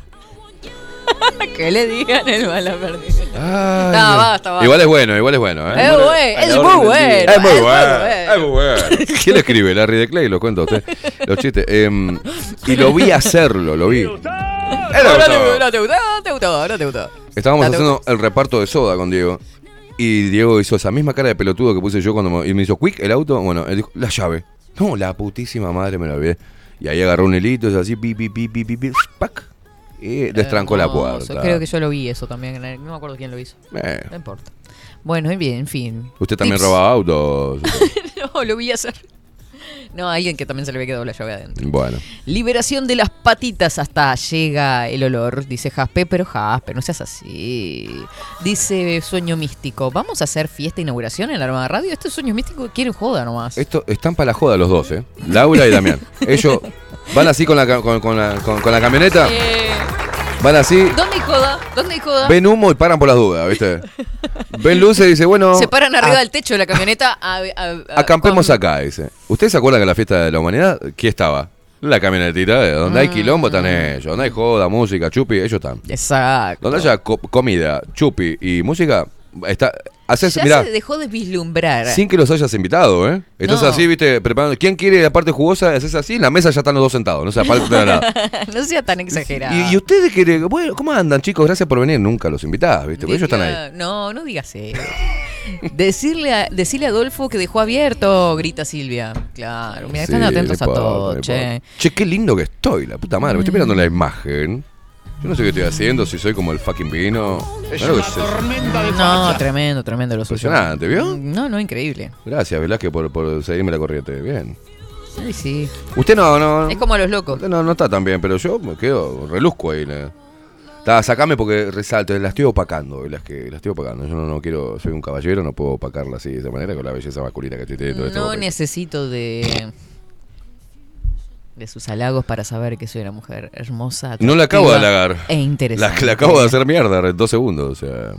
Que le digan el bala perdida. Ay, No, basta, basta. Igual es bueno, igual es bueno. ¿eh? Es Bueno, es muy bueno. Es muy es muy bueno. Es muy bueno. ¿Quién lo escribe? Larry de Clay, lo cuento a usted. Los chistes. Em, y lo vi hacerlo, lo vi. No te, no te gustó, no te gustó, no te gustó. Estábamos haciendo el reparto de soda con Diego. Y Diego hizo esa misma cara de pelotudo que puse yo cuando me, y me hizo quick el auto. Bueno, él dijo, la llave. No, la putísima madre me la olvidé. Y ahí agarró un hilito, es así, pi, pi, pi, pi, pi, pi, pac. Y destrancó la puerta. Creo que yo lo vi eso también. No me acuerdo quién lo hizo. Eh. No importa. Bueno, bien, en fin. Usted también Tips. robaba autos. no, lo vi hacer. No, alguien que también se le había quedado la llave adentro. bueno. Liberación de las patitas hasta llega el olor, dice Jaspe, pero Jaspe, no seas así. Dice Sueño Místico, ¿vamos a hacer fiesta inauguración en la Armada Radio? Este Sueño Místico quiere joda nomás. Esto están para la joda los dos, ¿eh? Laura y Damián. Ellos van así con la, con, con la, con- con la camioneta. Eh, Van así, ¿Dónde hay joda? ¿Dónde hay joda? ven humo y paran por las dudas, ¿viste? Ven luces y dice, bueno. Se paran arriba a- del techo de la camioneta a, a- Acampemos acá, dice. ¿Ustedes se acuerdan que la fiesta de la humanidad, ¿quién estaba? La camionetita, eh, donde hay quilombo están ellos, donde hay joda, música, chupi, ellos están. Exacto. Donde haya co- comida, chupi y música, está, haces, Ya mirá, se dejó de vislumbrar. sin que los hayas invitado, ¿eh? Estás No. así, viste, preparando. ¿Quién quiere la parte jugosa? Haces así, en la mesa ya están los dos sentados, no aparte de nada. no sea tan exagerado. Y, y ustedes quieren, bueno, ¿cómo andan, chicos? Gracias por venir. Nunca los invitás, ¿viste? Porque ellos están ahí. No, no digas eso. Decirle a, decirle a Adolfo que dejó abierto, grita Silvia. Claro, mira, están Sí, atentos a todo, che. Che, qué lindo que estoy, la puta madre. Me estoy mirando la imagen. Yo no sé qué estoy haciendo, si soy como el fucking vino. Mirá lo que es eso. No, tremendo, tremendo lo suyo. Impresionante, ¿vio? No, no, increíble. Gracias, Velázquez, por, por seguirme la corriente. Bien. Sí, sí. Usted no, no. Es como los locos. Usted no, no está tan bien, pero yo me quedo, reluzco ahí. ¿no? Está, sacame porque resalto, la estoy opacando, las que la estoy opacando. Yo no, no quiero, soy un caballero, no puedo opacarla así de esa manera con la belleza masculina que estoy teniendo en este No necesito de de sus halagos para saber que soy una mujer hermosa. No la acabo de halagar. E interesante. la acabo de hacer mierda en dos segundos. O sea,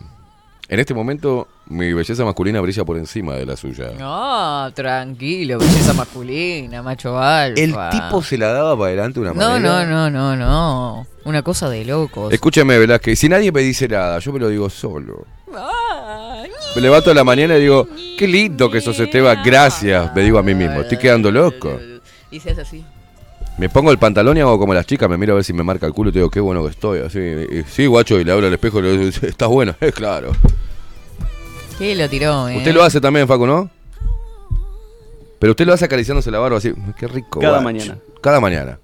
en este momento mi belleza masculina brilla por encima de la suya. No, tranquilo, belleza masculina, macho alfa. El tipo se la daba para adelante de una No, manera. no, no, no, no. Una cosa de locos. Escúcheme, Velázquez, si nadie me dice nada, yo me lo digo solo. Me levanto a la mañana y digo, qué lindo que sos Esteban, gracias, me digo a mí mismo, estoy quedando loco. Y se hace así. Me pongo el pantalón y hago como las chicas, me miro a ver si me marca el culo y te digo, qué bueno que estoy. Así, y- sí, guacho, y le hablo al espejo y le digo, estás bueno, es claro. ¿Qué lo tiró, eh? Usted lo hace también, Facu, ¿no? Pero usted lo hace acariciándose la barba así, qué rico. Cada guacho. mañana. Cada mañana.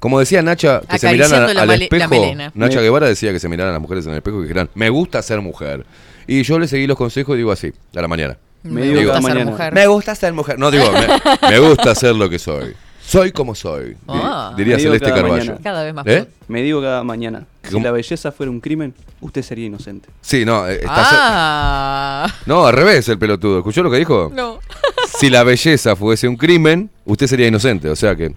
Como decía Nacha, que se miraran al male- espejo. Nacha Me- Guevara decía que se miraran las mujeres en el espejo y dijeran, me gusta ser mujer. Y yo le seguí los consejos y digo así, a la mañana. Me Me digo gusta cada ser mañana. mujer. Me gusta ser mujer. No, digo, me, me gusta ser lo que soy. Soy como soy. Ah. diría Me digo Celeste cada Carballo. mañana. Cada vez más. ¿Eh? Me digo cada mañana, si ¿Cómo? la belleza fuera un crimen, usted sería inocente. Sí, no, eh, está Ah. No, al revés el pelotudo. ¿Escuchó lo que dijo? No. Si la belleza fuese un crimen, usted sería inocente. O sea que,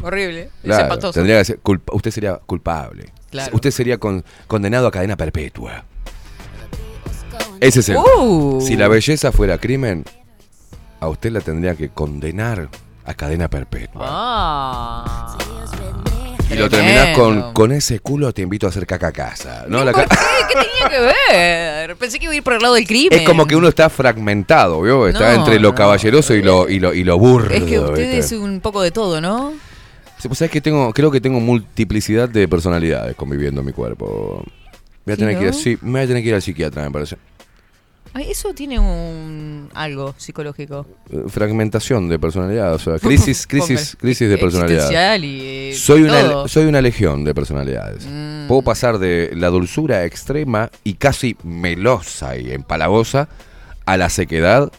Horrible. claro, tendría que ser culpa- usted sería culpable. Claro. Usted sería con- condenado a cadena perpetua. Ese es el. Uh. Si la belleza fuera crimen, a usted la tendría que condenar a cadena perpetua. Ah. y lo terminás con, con ese culo, te invito a hacer caca a casa. ¿no? La ¿Por ca- qué? ¿Qué tenía que ver? Pensé que iba a ir por el lado del crimen. es como que uno está fragmentado, ¿vio? Está No, entre lo no. caballeroso y lo, y lo, y lo burdo. Es que usted ¿viste? es un poco de todo, ¿no? Sí, pues sabes que tengo, creo que tengo multiplicidad de personalidades conviviendo en mi cuerpo. Voy a ¿Sí, tener que ir, no? sí, me voy a tener que ir al psiquiatra, me parece. Eso tiene un algo psicológico. Eh, Fragmentación de personalidad, o sea, crisis, crisis, crisis de personalidad. Existencial y eh, Soy una, soy una legión de personalidades. Mm. Puedo pasar de la dulzura extrema y casi melosa y empalagosa a la sequedad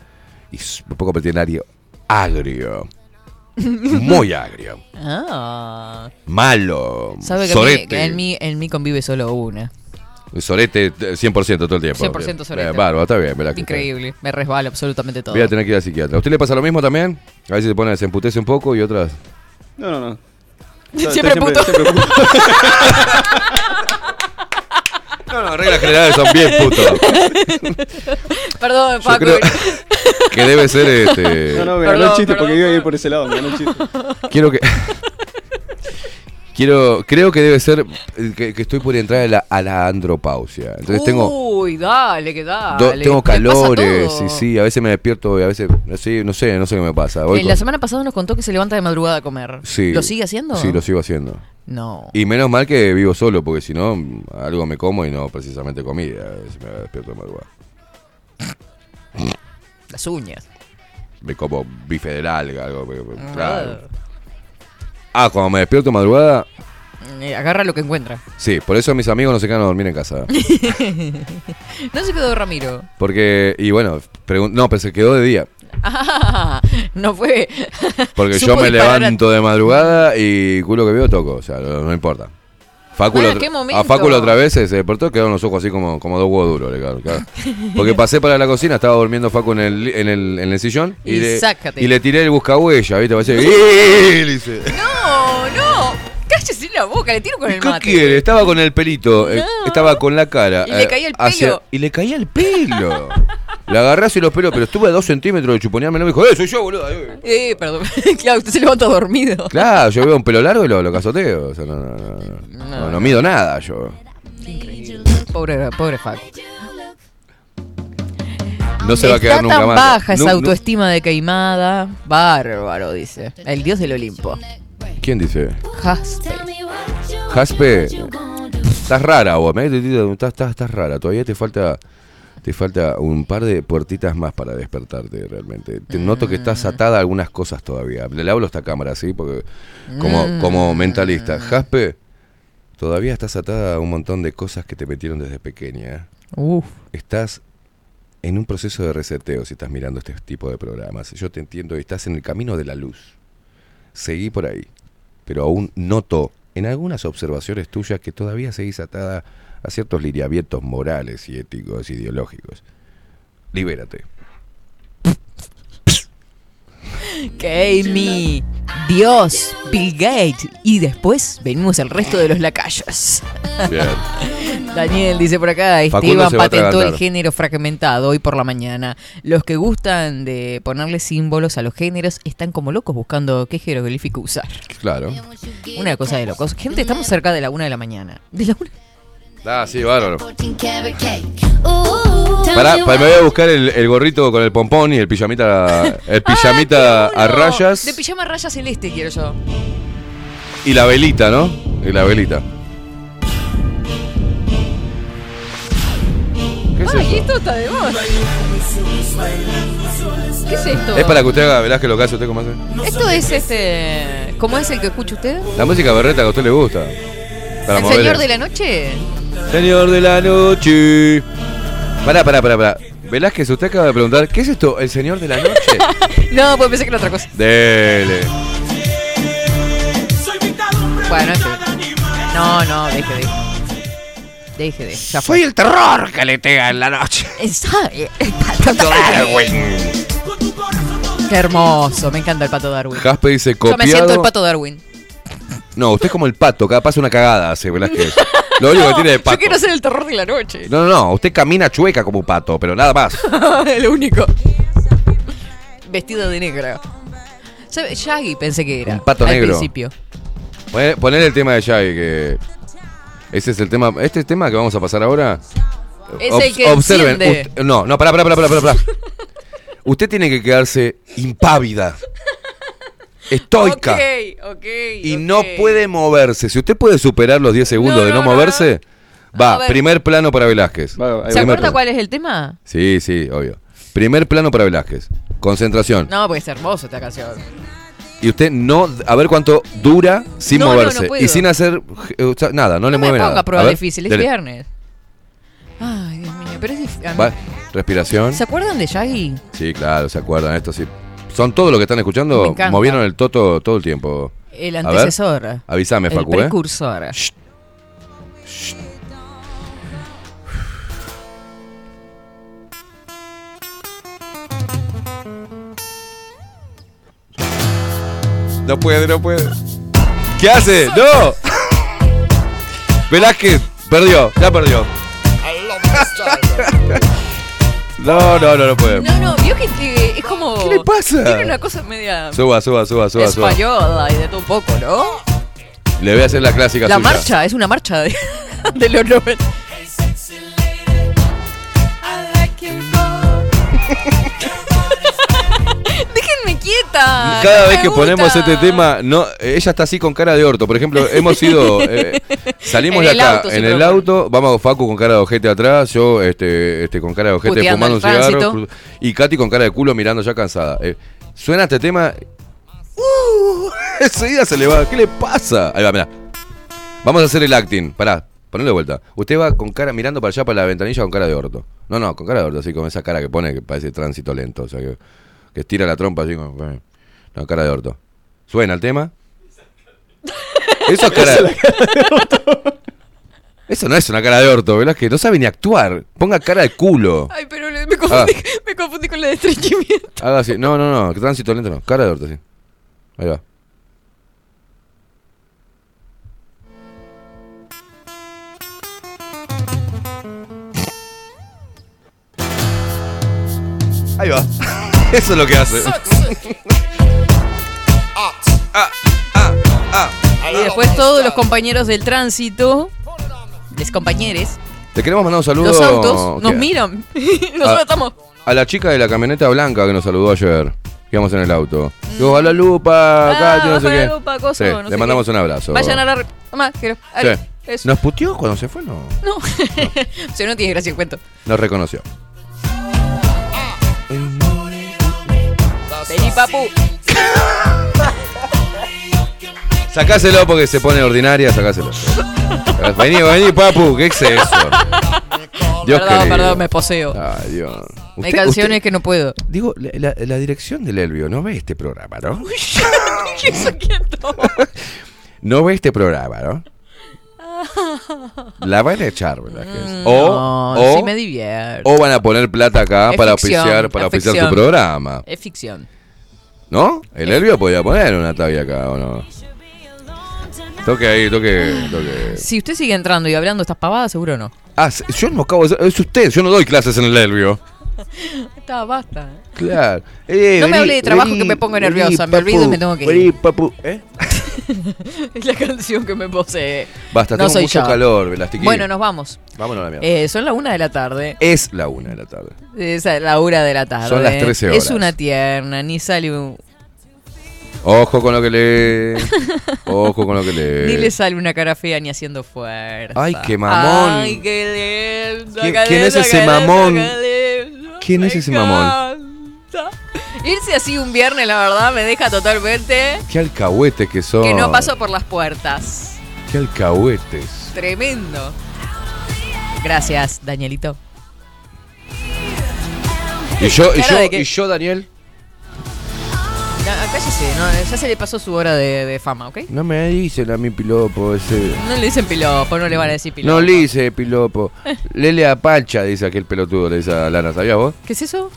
y convertir en alguien agrio. Muy agrio. Ah. Malo. Sabe que, mi- que en, mí, en mí convive solo una. Sorete eh, 100% todo el tiempo. 100% sorete. Eh, bárbaro, está bien. ¿verdad Increíble. Me resbala absolutamente todo. Voy a tener que ir al psiquiatra. ¿A usted le pasa lo mismo también? A ver si se pone, se emputece un poco y otras. No, no, no. Siempre puto. siempre puto. No, no, reglas generales son bien putos. Perdón, Paco. que debe ser este. No, no, me ganó el chiste perdón, porque iba a ir por ese lado, me ganó el chiste. Quiero que. Quiero, creo que debe ser eh, que, que estoy por entrar a la, a la andropausia. Entonces tengo, Uy, dale, que do- dale. tengo ¿Te pasa calores, todo? sí, sí, a veces me despierto y a veces, sí, no sé, no sé qué me pasa. Hoy Eh, con- la semana pasada nos contó que se levanta de madrugada a comer. Sí. ¿Lo sigue haciendo? Sí, lo sigo haciendo. No. Y menos mal que vivo solo, porque si no, algo me como y no precisamente comida, si me despierto de madrugada. Las uñas. Me como bife del alga, algo. Ah. Claro. Ah, cuando me despierto de madrugada, Eh, agarra lo que encuentra. sí, por eso mis amigos no se quedan a dormir en casa. no se quedó Ramiro. Porque, y bueno, no, pero se quedó de día. Ah, no fue. Porque yo me a- levanto de madrugada y culo que veo toco, o sea, no, no importa. Facu Bueno, ¿qué momento? a Facu la otra vez se despertó, quedaron los ojos así como, como dos huevos duros. le claro. Porque pasé para la cocina, estaba durmiendo Facu en el, en el, en el sillón y, Y le, y le tiré el buscahuella, ¿viste? Hice. No, no. Cállese la boca, le tiro con el ¿Qué mate. quiere? Estaba con el pelito, eh, estaba con la cara. Y le eh, caía el hacia- pelo. y le caía el pelo. le agarré así los pelos, pero estuve a dos centímetros de chuponearme. No me dijo, ¡eh, soy yo, boludo! eh". Eh, perdón. claro, usted se levanta dormido. Claro, yo veo un pelo largo y lo, lo casoteo. O sea, no, no, no, no. No, no mido nada yo. Pobre, pobre Facu. No se va a quedar Está nunca tan más. baja esa Nu- nu- autoestima de queimada. Bárbaro, dice. El dios del Olimpo. ¿Quién dice? Jaspe. Jaspe, estás rara vos, me- estás, estás, estás rara. Todavía te falta te falta un par de puertitas más para despertarte realmente. Te noto que estás Mm. atada a algunas cosas todavía. Le hablo a esta cámara, ¿sí? Porque como, Mm. como mentalista. Jaspe, todavía estás atada a un montón de cosas que te metieron desde pequeña. Uf. Estás en un proceso de reseteo si estás mirando este tipo de programas. Yo te entiendo, estás en el camino de la luz. Seguí por ahí. Pero aún noto en algunas observaciones tuyas que todavía seguís atada a ciertos lineamientos morales y éticos, ideológicos. Libérate. Amy, Dios, Bill Gates. Y después venimos el resto de los lacayos. Bien. Daniel dice por acá, Esteban patentó el género fragmentado hoy por la mañana. Los que gustan de ponerle símbolos a los géneros están como locos buscando qué jeroglífico usar. Claro. Una cosa de locos. Gente, estamos cerca de la una de la mañana. De la una. Ah, sí, bárbaro. Pará, pa- me voy a buscar el, el gorrito con el pompón y el pijamita, el pijamita Ah, a rayas De pijama raya celeste quiero yo. y la velita, ¿no? Y la velita. ¿Qué es Ay, esto está de moda. ¿Qué es esto? Es para que usted haga, verás que lo que hace usted como hace. Esto es este. ¿Cómo es el que escucha usted? La música berreta que a usted le gusta. Para ¿El mover señor el- de la noche? Señor de la noche. Pará, pará, pará, pará. Velázquez, usted acaba de preguntar, ¿qué es esto? ¿El señor de la noche? No, pues pensé que era otra cosa. Dele. Bueno, en fin. No, no, deje, deje. Deje, deje. Ya fue. Soy el terror que aletea en la noche. Pato Darwin. Qué hermoso, me encanta el pato Darwin. Jaspe dice Yo me siento el copiado. pato Darwin. No, usted es como el pato, cada paso una cagada hace Velázquez. Lo único que tiene de Yo pato. quiero ser el terror de la noche. No, no, no, usted camina chueca como un pato, pero nada más. Lo único. Vestido de negro. Shaggy pensé que era. Un pato al negro. principio. Poner, poner el tema de Shaggy, que. Ese es el tema. Este tema que vamos a pasar ahora. Es el que observen. usted- no, no, pará, pará, pará, pará, pará. Usted tiene que quedarse impávida. Estoica. Ok, ok. y no puede moverse. Si usted puede superar los 10 segundos No, de no, no, no, moverse, va, primer plano para Velázquez. ¿Se acuerda plano. cuál es el tema? Sí, sí, obvio. Primer plano para Velázquez. Concentración. No, porque es hermoso esta canción. Y usted no, a ver cuánto dura sin No, no, no moverse. puedo. y sin hacer eh, o sea, nada, no, le No me mueve ponga nada. pruebas A ver, es dele. viernes. Ay, Dios mío, pero es difícil. Va, respiración. ¿Se acuerdan de Shaggy? Sí, claro, se acuerdan. Esto sí. Son todos los que están escuchando. Movieron el toto todo el tiempo. El A ver, antecesor. avísame, el Facu, ¿eh? precursor. No puede, no puede. ¿Qué hace? ¡No! Velázquez, perdió, ya perdió. No, no, no, no puede. No, no, vio que eh, es como. ¿Qué le pasa? Tiene una cosa media. Suba, suba, suba, suba, suba. española y de todo un poco, ¿no? Le voy a hacer la clásica La suya. marcha, es una marcha de, de los 90. Cada no vez que gusta. ponemos este tema, no, ella está así con cara de orto. Por ejemplo, hemos ido, eh, salimos de acá auto, en el auto, vamos Facu con cara de ojete atrás, yo este, este con cara de ojete Puteando fumando un cigarro y Katy con cara de culo mirando ya cansada. Eh, suena este tema, uh, enseguida se le va. ¿Qué le pasa? Ahí va, mira. Vamos a hacer el acting. Pará, ponelo de vuelta. Usted va con cara mirando para allá para la ventanilla con cara de orto. No, no, con cara de orto, así con esa cara que pone que parece tránsito lento, o sea que, que estira la trompa así con la cara de orto. ¿Suena el tema? Eso es cara de... orto. Eso no es una cara de orto, ¿verdad? Que no sabe ni actuar. Ponga cara de culo. Ay, pero ah. me confundí, con la de estreñimiento. Haga así. No, no, no. Tránsito lento no. Cara de orto, sí. Ahí va. Ahí va. Eso es lo que hace. Y después todos los compañeros del tránsito, los compañeros, Le queremos mandar un saludo. los autos, nos ¿qué? miran. Nosotros Ah. estamos. A la chica de la camioneta blanca que nos saludó ayer. Que íbamos en el auto. Digo, a la lupa, Ah, Katy, no sé qué. lupa, Sí, no le sé mandamos qué. un abrazo. Vayan a la. Mamá, quiero. Sí. ¿Nos puteó cuando se fue? No. No. o sea, no tiene gracia el cuento. Nos reconoció. Papu. Sacáselo porque se pone ordinaria, sacáselo. vení, vení, papu, ¿qué es eso? Dios perdón, querido. perdón, me poseo. Ay, Dios. Hay canciones usted- que no puedo. Digo, la, dirección del Elvio no ve este programa, ¿no? No ve este programa, ¿no? La van a echar, ¿verdad? es? O, no, o, sí me divierto. o van a poner plata acá Es para ficción, oficiar, para oficiar su programa. Es ficción. ¿No? El Elvio podía poner una tabla acá, ¿o no? Toque ahí, toque, toque. Si usted sigue entrando y hablando estas pavadas, seguro no. Ah, yo no acabo de... Es usted, yo no doy clases en el Elvio. Está, basta. Claro. Eh, No me vení, hable de trabajo vení, que me pongo vení, nerviosa, me papu, olvido y me tengo que ir. vení, papu. ¿Eh? Es la canción que me posee. Basta, no tengo soy mucho yo. calor, Velastiquín. Bueno, nos vamos. Vámonos a la mierda. Eh, son la una de la tarde. Es la una de la tarde. Es la una de la tarde. Son las 13 Es horas. una tierna, ni sale un- Ojo con lo que lee. Ojo con lo que lee. Ni le sale una cara fea ni haciendo fuerza. Ay, qué mamón. Ay, qué lindo. ¿Quién- es ese mamón? ¿Quién es ese mamón? Irse así un viernes, la verdad, me deja totalmente Qué alcahuetes que son. que no paso por las puertas. Qué alcahuetes. Tremendo. Gracias, Danielito. Y yo, y yo, que- y yo, Daniel, Cállese, no, ya se le pasó su hora de, de fama, ¿ok? no me dicen a mi pilopo ese. No le dicen pilopo, no le van a decir pilopo. No le dice pilopo. Lele a Pancha, dice aquel pelotudo, le dice a Lana, ¿sabías vos? ¿Qué es eso?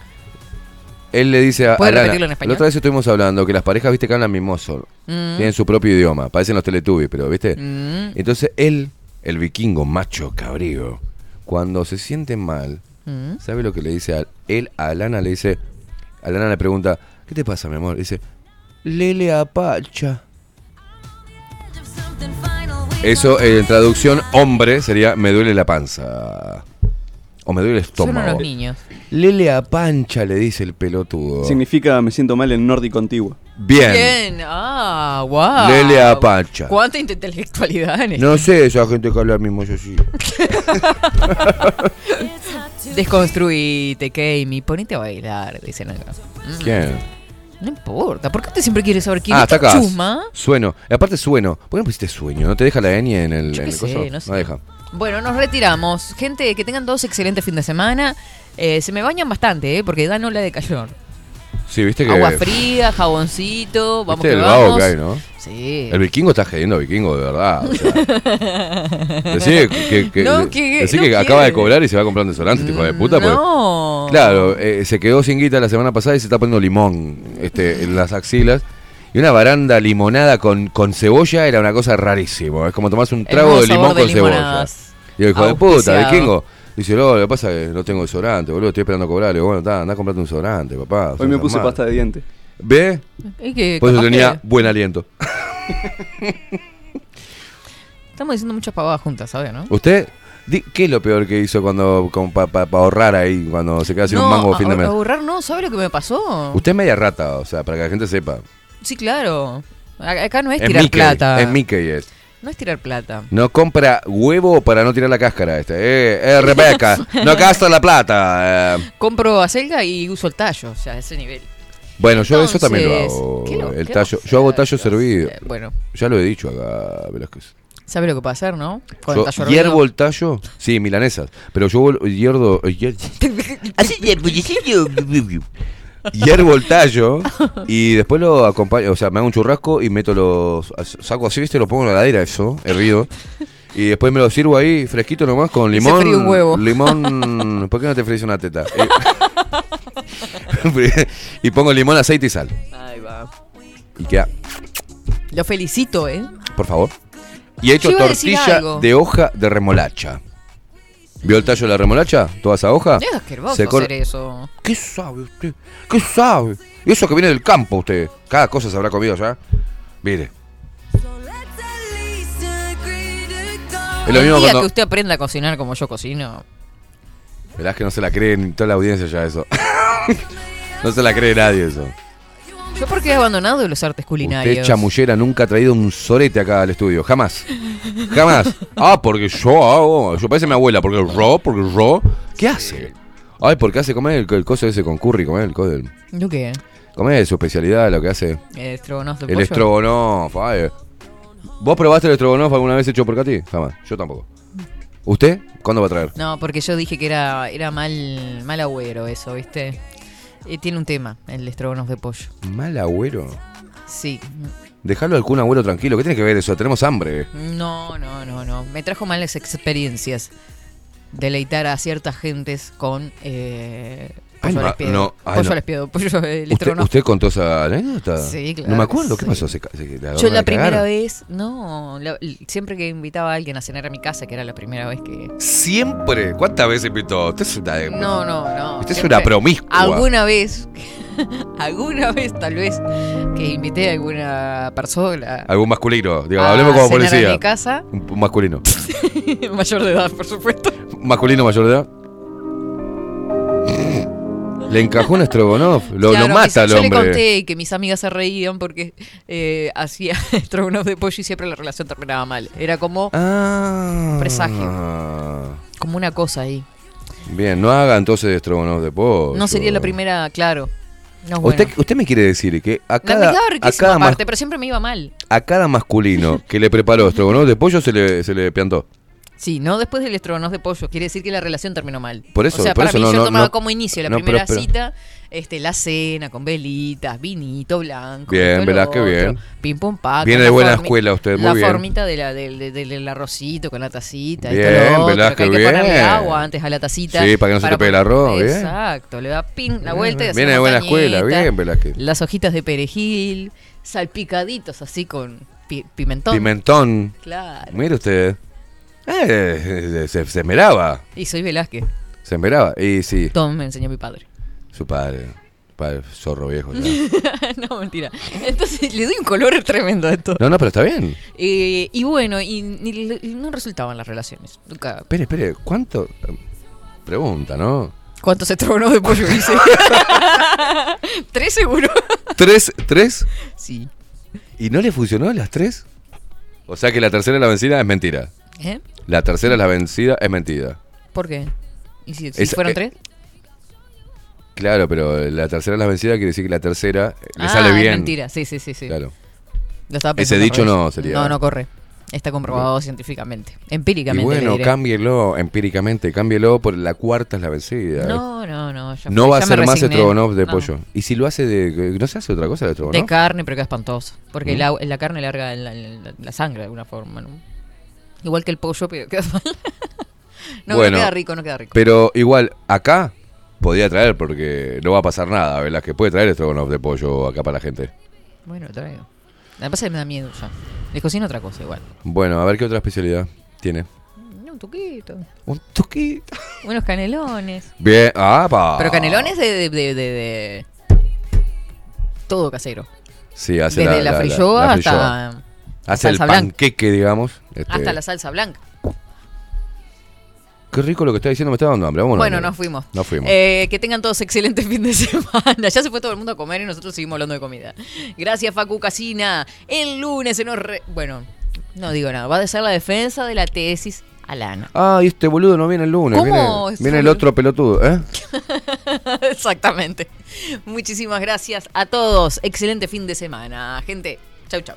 Él le dice a, ¿Puede a Lana. repetirlo en español? La otra vez estuvimos hablando que las parejas, viste, que hablan mimoso. Mm. Tienen su propio idioma. Parecen los Teletubbies, pero, viste. Mm. Entonces él, el vikingo macho cabrío, cuando se siente mal, Mm. ¿sabe lo que le dice a él? A Lana le dice. A Lana le pregunta, ¿qué te pasa, mi amor? Dice, Lele a Pancha. Eso en traducción hombre sería me duele la panza. O me duele el Son estómago. unos niños. Lele a pancha, le dice el pelotudo. Significa me siento mal en nórdico antiguo. Bien. Bien, ah, wow. Lele a pancha. ¿Cuánta intelectualidad en esto? No sé esa gente que habla mismo yo sí. Desconstruite, Kami, ponete a bailar, dicen acá. Mm. ¿Quién? No importa, ¿por qué usted siempre quiere saber quién Ah, es está esta acá. chusma? Sueno. Y aparte sueno. ¿Por qué no pusiste sueño? ¿No te deja la ñ en el, Yo en el sé, coso? no sé. deja. Bueno, nos retiramos. Gente, que tengan dos excelentes fin de semana. Eh, se me bañan bastante, ¿eh? Porque dan ola de calor. Sí, viste que. Agua fría, jaboncito, vamos ¿Viste que el vago vamos. que hay, no? Sí. El vikingo está gediendo vikingo, de verdad. O sea. Decí que, que- que- No, que- decí no que acaba de cobrar y se va a comprar un desodorante, hijo de puta. porque- No. Claro, eh, se quedó sin guita la semana pasada y se está poniendo limón este, en las axilas. Y una baranda limonada con, con cebolla era una cosa rarísima. Es como tomarse un trago de limón de con cebolla. Y el hijo de puta, Auspiciado. vikingo. Dice, no, lo que pasa es que no tengo desodorante, boludo, estoy esperando a cobrar. Le digo, bueno, anda a comprarte un desodorante, papá. Hoy me puse normal. pasta de diente. ¿Ve? Es que Por eso tenía que- buen aliento. Estamos diciendo muchas pavadas juntas, ¿sabes, no? ¿Usted? di- ¿Qué es lo peor que hizo cuando para ahorrar ahí, cuando se queda sin un mango a fin de mes? ahorrar no, ¿sabe lo que me pasó? Usted es media rata, o sea, para que la gente sepa. Sí, claro. Acá no es Es tirar Mickey, plata. es Mickey es. No es tirar plata. No compra huevo para no tirar la cáscara este. Eh, eh, Rebeca, no gasta la plata. eh. Compro acelga y uso el tallo, o sea, ese nivel. Bueno, yo eso también lo hago. ¿qué lo- el tallo, lo yo hago tallo servido. Eh, bueno. Ya lo he dicho acá, Velázquez. ¿Sabe lo que puede hacer, no? Con Yo el tallo hiervo el tallo, sí, milanesas, pero yo hiervo, hier- hiervo el tallo y después lo acompaño, o sea, me hago un churrasco y meto los, saco así, viste, lo pongo en la heladera eso, hervido. Y después me lo sirvo ahí fresquito nomás con limón. un huevo. Limón. ¿Por qué no te fríes una teta? Eh, y pongo limón, aceite y sal. Ahí va. Y queda, Lo felicito, ¿eh? por favor. Y he hecho tortilla de hoja de remolacha. ¿Vio el tallo de la remolacha? ¿Toda esa hoja? Es asqueroso Se cor- hacer eso. ¿Qué sabe usted? ¿Qué sabe? Y eso que viene del campo usted. Cada cosa se habrá comido ya. Mire. Es lo el día cuando... que usted aprenda a cocinar como yo cocino. Verás que no se la cree ni toda la audiencia ya eso. no se la cree nadie eso. Yo porque he abandonado los artes culinarios. Usted, chamullera, nunca ha traído un sorete acá al estudio. Jamás. Jamás. Ah, porque yo hago. Yo parece mi abuela, porque yo, porque yo. ¿Qué hace? Ay, porque hace comer el, el coso ese con curry, comer el coso. del- ¿Yo qué? Comer su especialidad, lo que hace. Eh, estrogonoff de El pollo. estrogonoff. ay. ¿Vos probaste el estrogonoff alguna vez hecho por Katy? Jamás. Yo tampoco. ¿Usted? ¿Cuándo va a traer? No, porque yo dije que era, era mal, mal agüero eso, ¿viste? Eh, tiene un tema, el estrogonoff de pollo. Mal agüero. Sí. Dejarlo al Kun Agüero tranquilo. ¿Qué tiene que ver eso? Tenemos hambre. No, no, no, no. Me trajo malas experiencias. Deleitar a ciertas gentes con eh, Ay, pollo no, ay, pollo pollo el ¿Usted. ¿Usted contó esa anécdota? Sí, claro No me acuerdo. que ¿Qué pasó? Se la Yo la primera vez, no, la- siempre que invitaba a alguien a cenar a mi casa, que era la primera vez que... ¿Siempre? ¿Cuántas veces invitó? Usted es una... No, no, no. Usted es una promiscua. Alguna vez, alguna vez tal vez, que invité a alguna persona Algún masculino. Digo, a hablemos como cenar policía. a mi casa, Un, un masculino. mayor de edad, por supuesto. masculino mayor de edad. Le encajó un estrogonoff. Lo, Claro, lo mata al yo le hombre. conté que mis amigas se reían porque eh, hacía estrogonoff de pollo y siempre la relación terminaba mal. Era como Ah. presagio, como una cosa ahí. Bien, no haga entonces estrogonoff de pollo. No sería la primera, claro. No es bueno. Usted, usted me quiere decir que a cada, a cada, aparte, pero siempre me iba mal. a cada masculino que le preparó estrogonoff de pollo se le, se le piantó. Sí, no después del estrogonoff de pollo. Quiere decir que la relación terminó mal. Por eso- o sea, por para eso mí no- yo no- tomaba no- como inicio la primera pero- pero- cita, este, la cena con velitas, vinito blanco. Bien, verás que bien. Pim pum pac. Viene la de buena escuela usted, muy la bien. formita de la, del, del- del arrocito con la tacita. Bien, verás que hay que que ponerle bien. agua antes a la tacita. Sí, para que no se te pegue el arroz, bien. Exacto, le da pin la vuelta y Viene de buena escuela, bien, Velázquez. Las hojitas de perejil, salpicaditos así con pi- pimentón. Pimentón. Claro. Mire usted. Eh, se, se esmeraba. Y soy Velázquez. Se esmeraba. Y sí, Todo me enseñó mi padre. su padre. Padre, zorro viejo. ya. no, mentira. Entonces le doy un color tremendo a esto. No, no, pero está bien. Eh, y bueno, y, y- y no resultaban las relaciones. Nunca. Espere, espere, ¿cuánto? Pregunta, ¿no? ¿Cuántos estrogonos de pollo hice? ¿Tres seguro? ¿Tres? ¿Tres? Sí. ¿Y no le funcionó a las tres? O sea que la tercera es la vencida es mentira. ¿Eh? La tercera es la vencida es mentira. ¿Por qué? ¿Y si, si Es- fueron eh, tres? Claro, pero la tercera es la vencida quiere decir que la tercera le ah, sale es bien. mentira. Sí, sí, sí. sí. Claro. Lo estaba Ese pensando al dicho revés. no sería- No, no corre. Está comprobado científicamente. Y Empíricamente. le bueno, diré. cámbielo empíricamente, cámbielo por la cuarta es la vencida. No, no, no. ya No fue, va a ya me ser más resigné. estrogonoff de No. pollo. ¿Y si lo hace de... ¿No se hace otra cosa de estrogonoff? De carne, pero queda espantoso. Porque Mm. la, la carne larga la, la- la sangre de alguna forma, ¿no? Igual que el pollo, pero queda mal. no, Bueno, no queda rico, no queda rico. Pero igual, acá podía traer porque no va a pasar nada, ¿verdad? Que puede traer estrogonoff de pollo acá para la gente. Bueno, lo traigo. La pasa es que me da miedo ya. Les cocino otra cosa igual. Bueno, a ver qué otra especialidad tiene. Un tuquito. Un tuquito. Unos canelones. Bien, ah, pa. Pero canelones de, de, de- Todo casero. Sí, hace Desde la, frilloa la hasta, frilloa. Hace el panqueque, digamos. Este, hasta la salsa blanca. Qué rico lo que está diciendo, me está dando hambre. Vámonos. bueno, nos fuimos. Nos fuimos. Eh, que tengan todos excelente fin de semana. Ya se fue todo el mundo a comer y nosotros seguimos hablando de comida. Gracias, Facu Casina. El lunes se nos... re- Bueno, no digo nada. Va a ser la defensa de la tesis Alana. Ah, y este boludo no viene el lunes. ¿Cómo? Viene, viene el otro pelotudo, ¿eh? Exactamente. Muchísimas gracias a todos. Excelente fin de semana. Gente, chau, chau.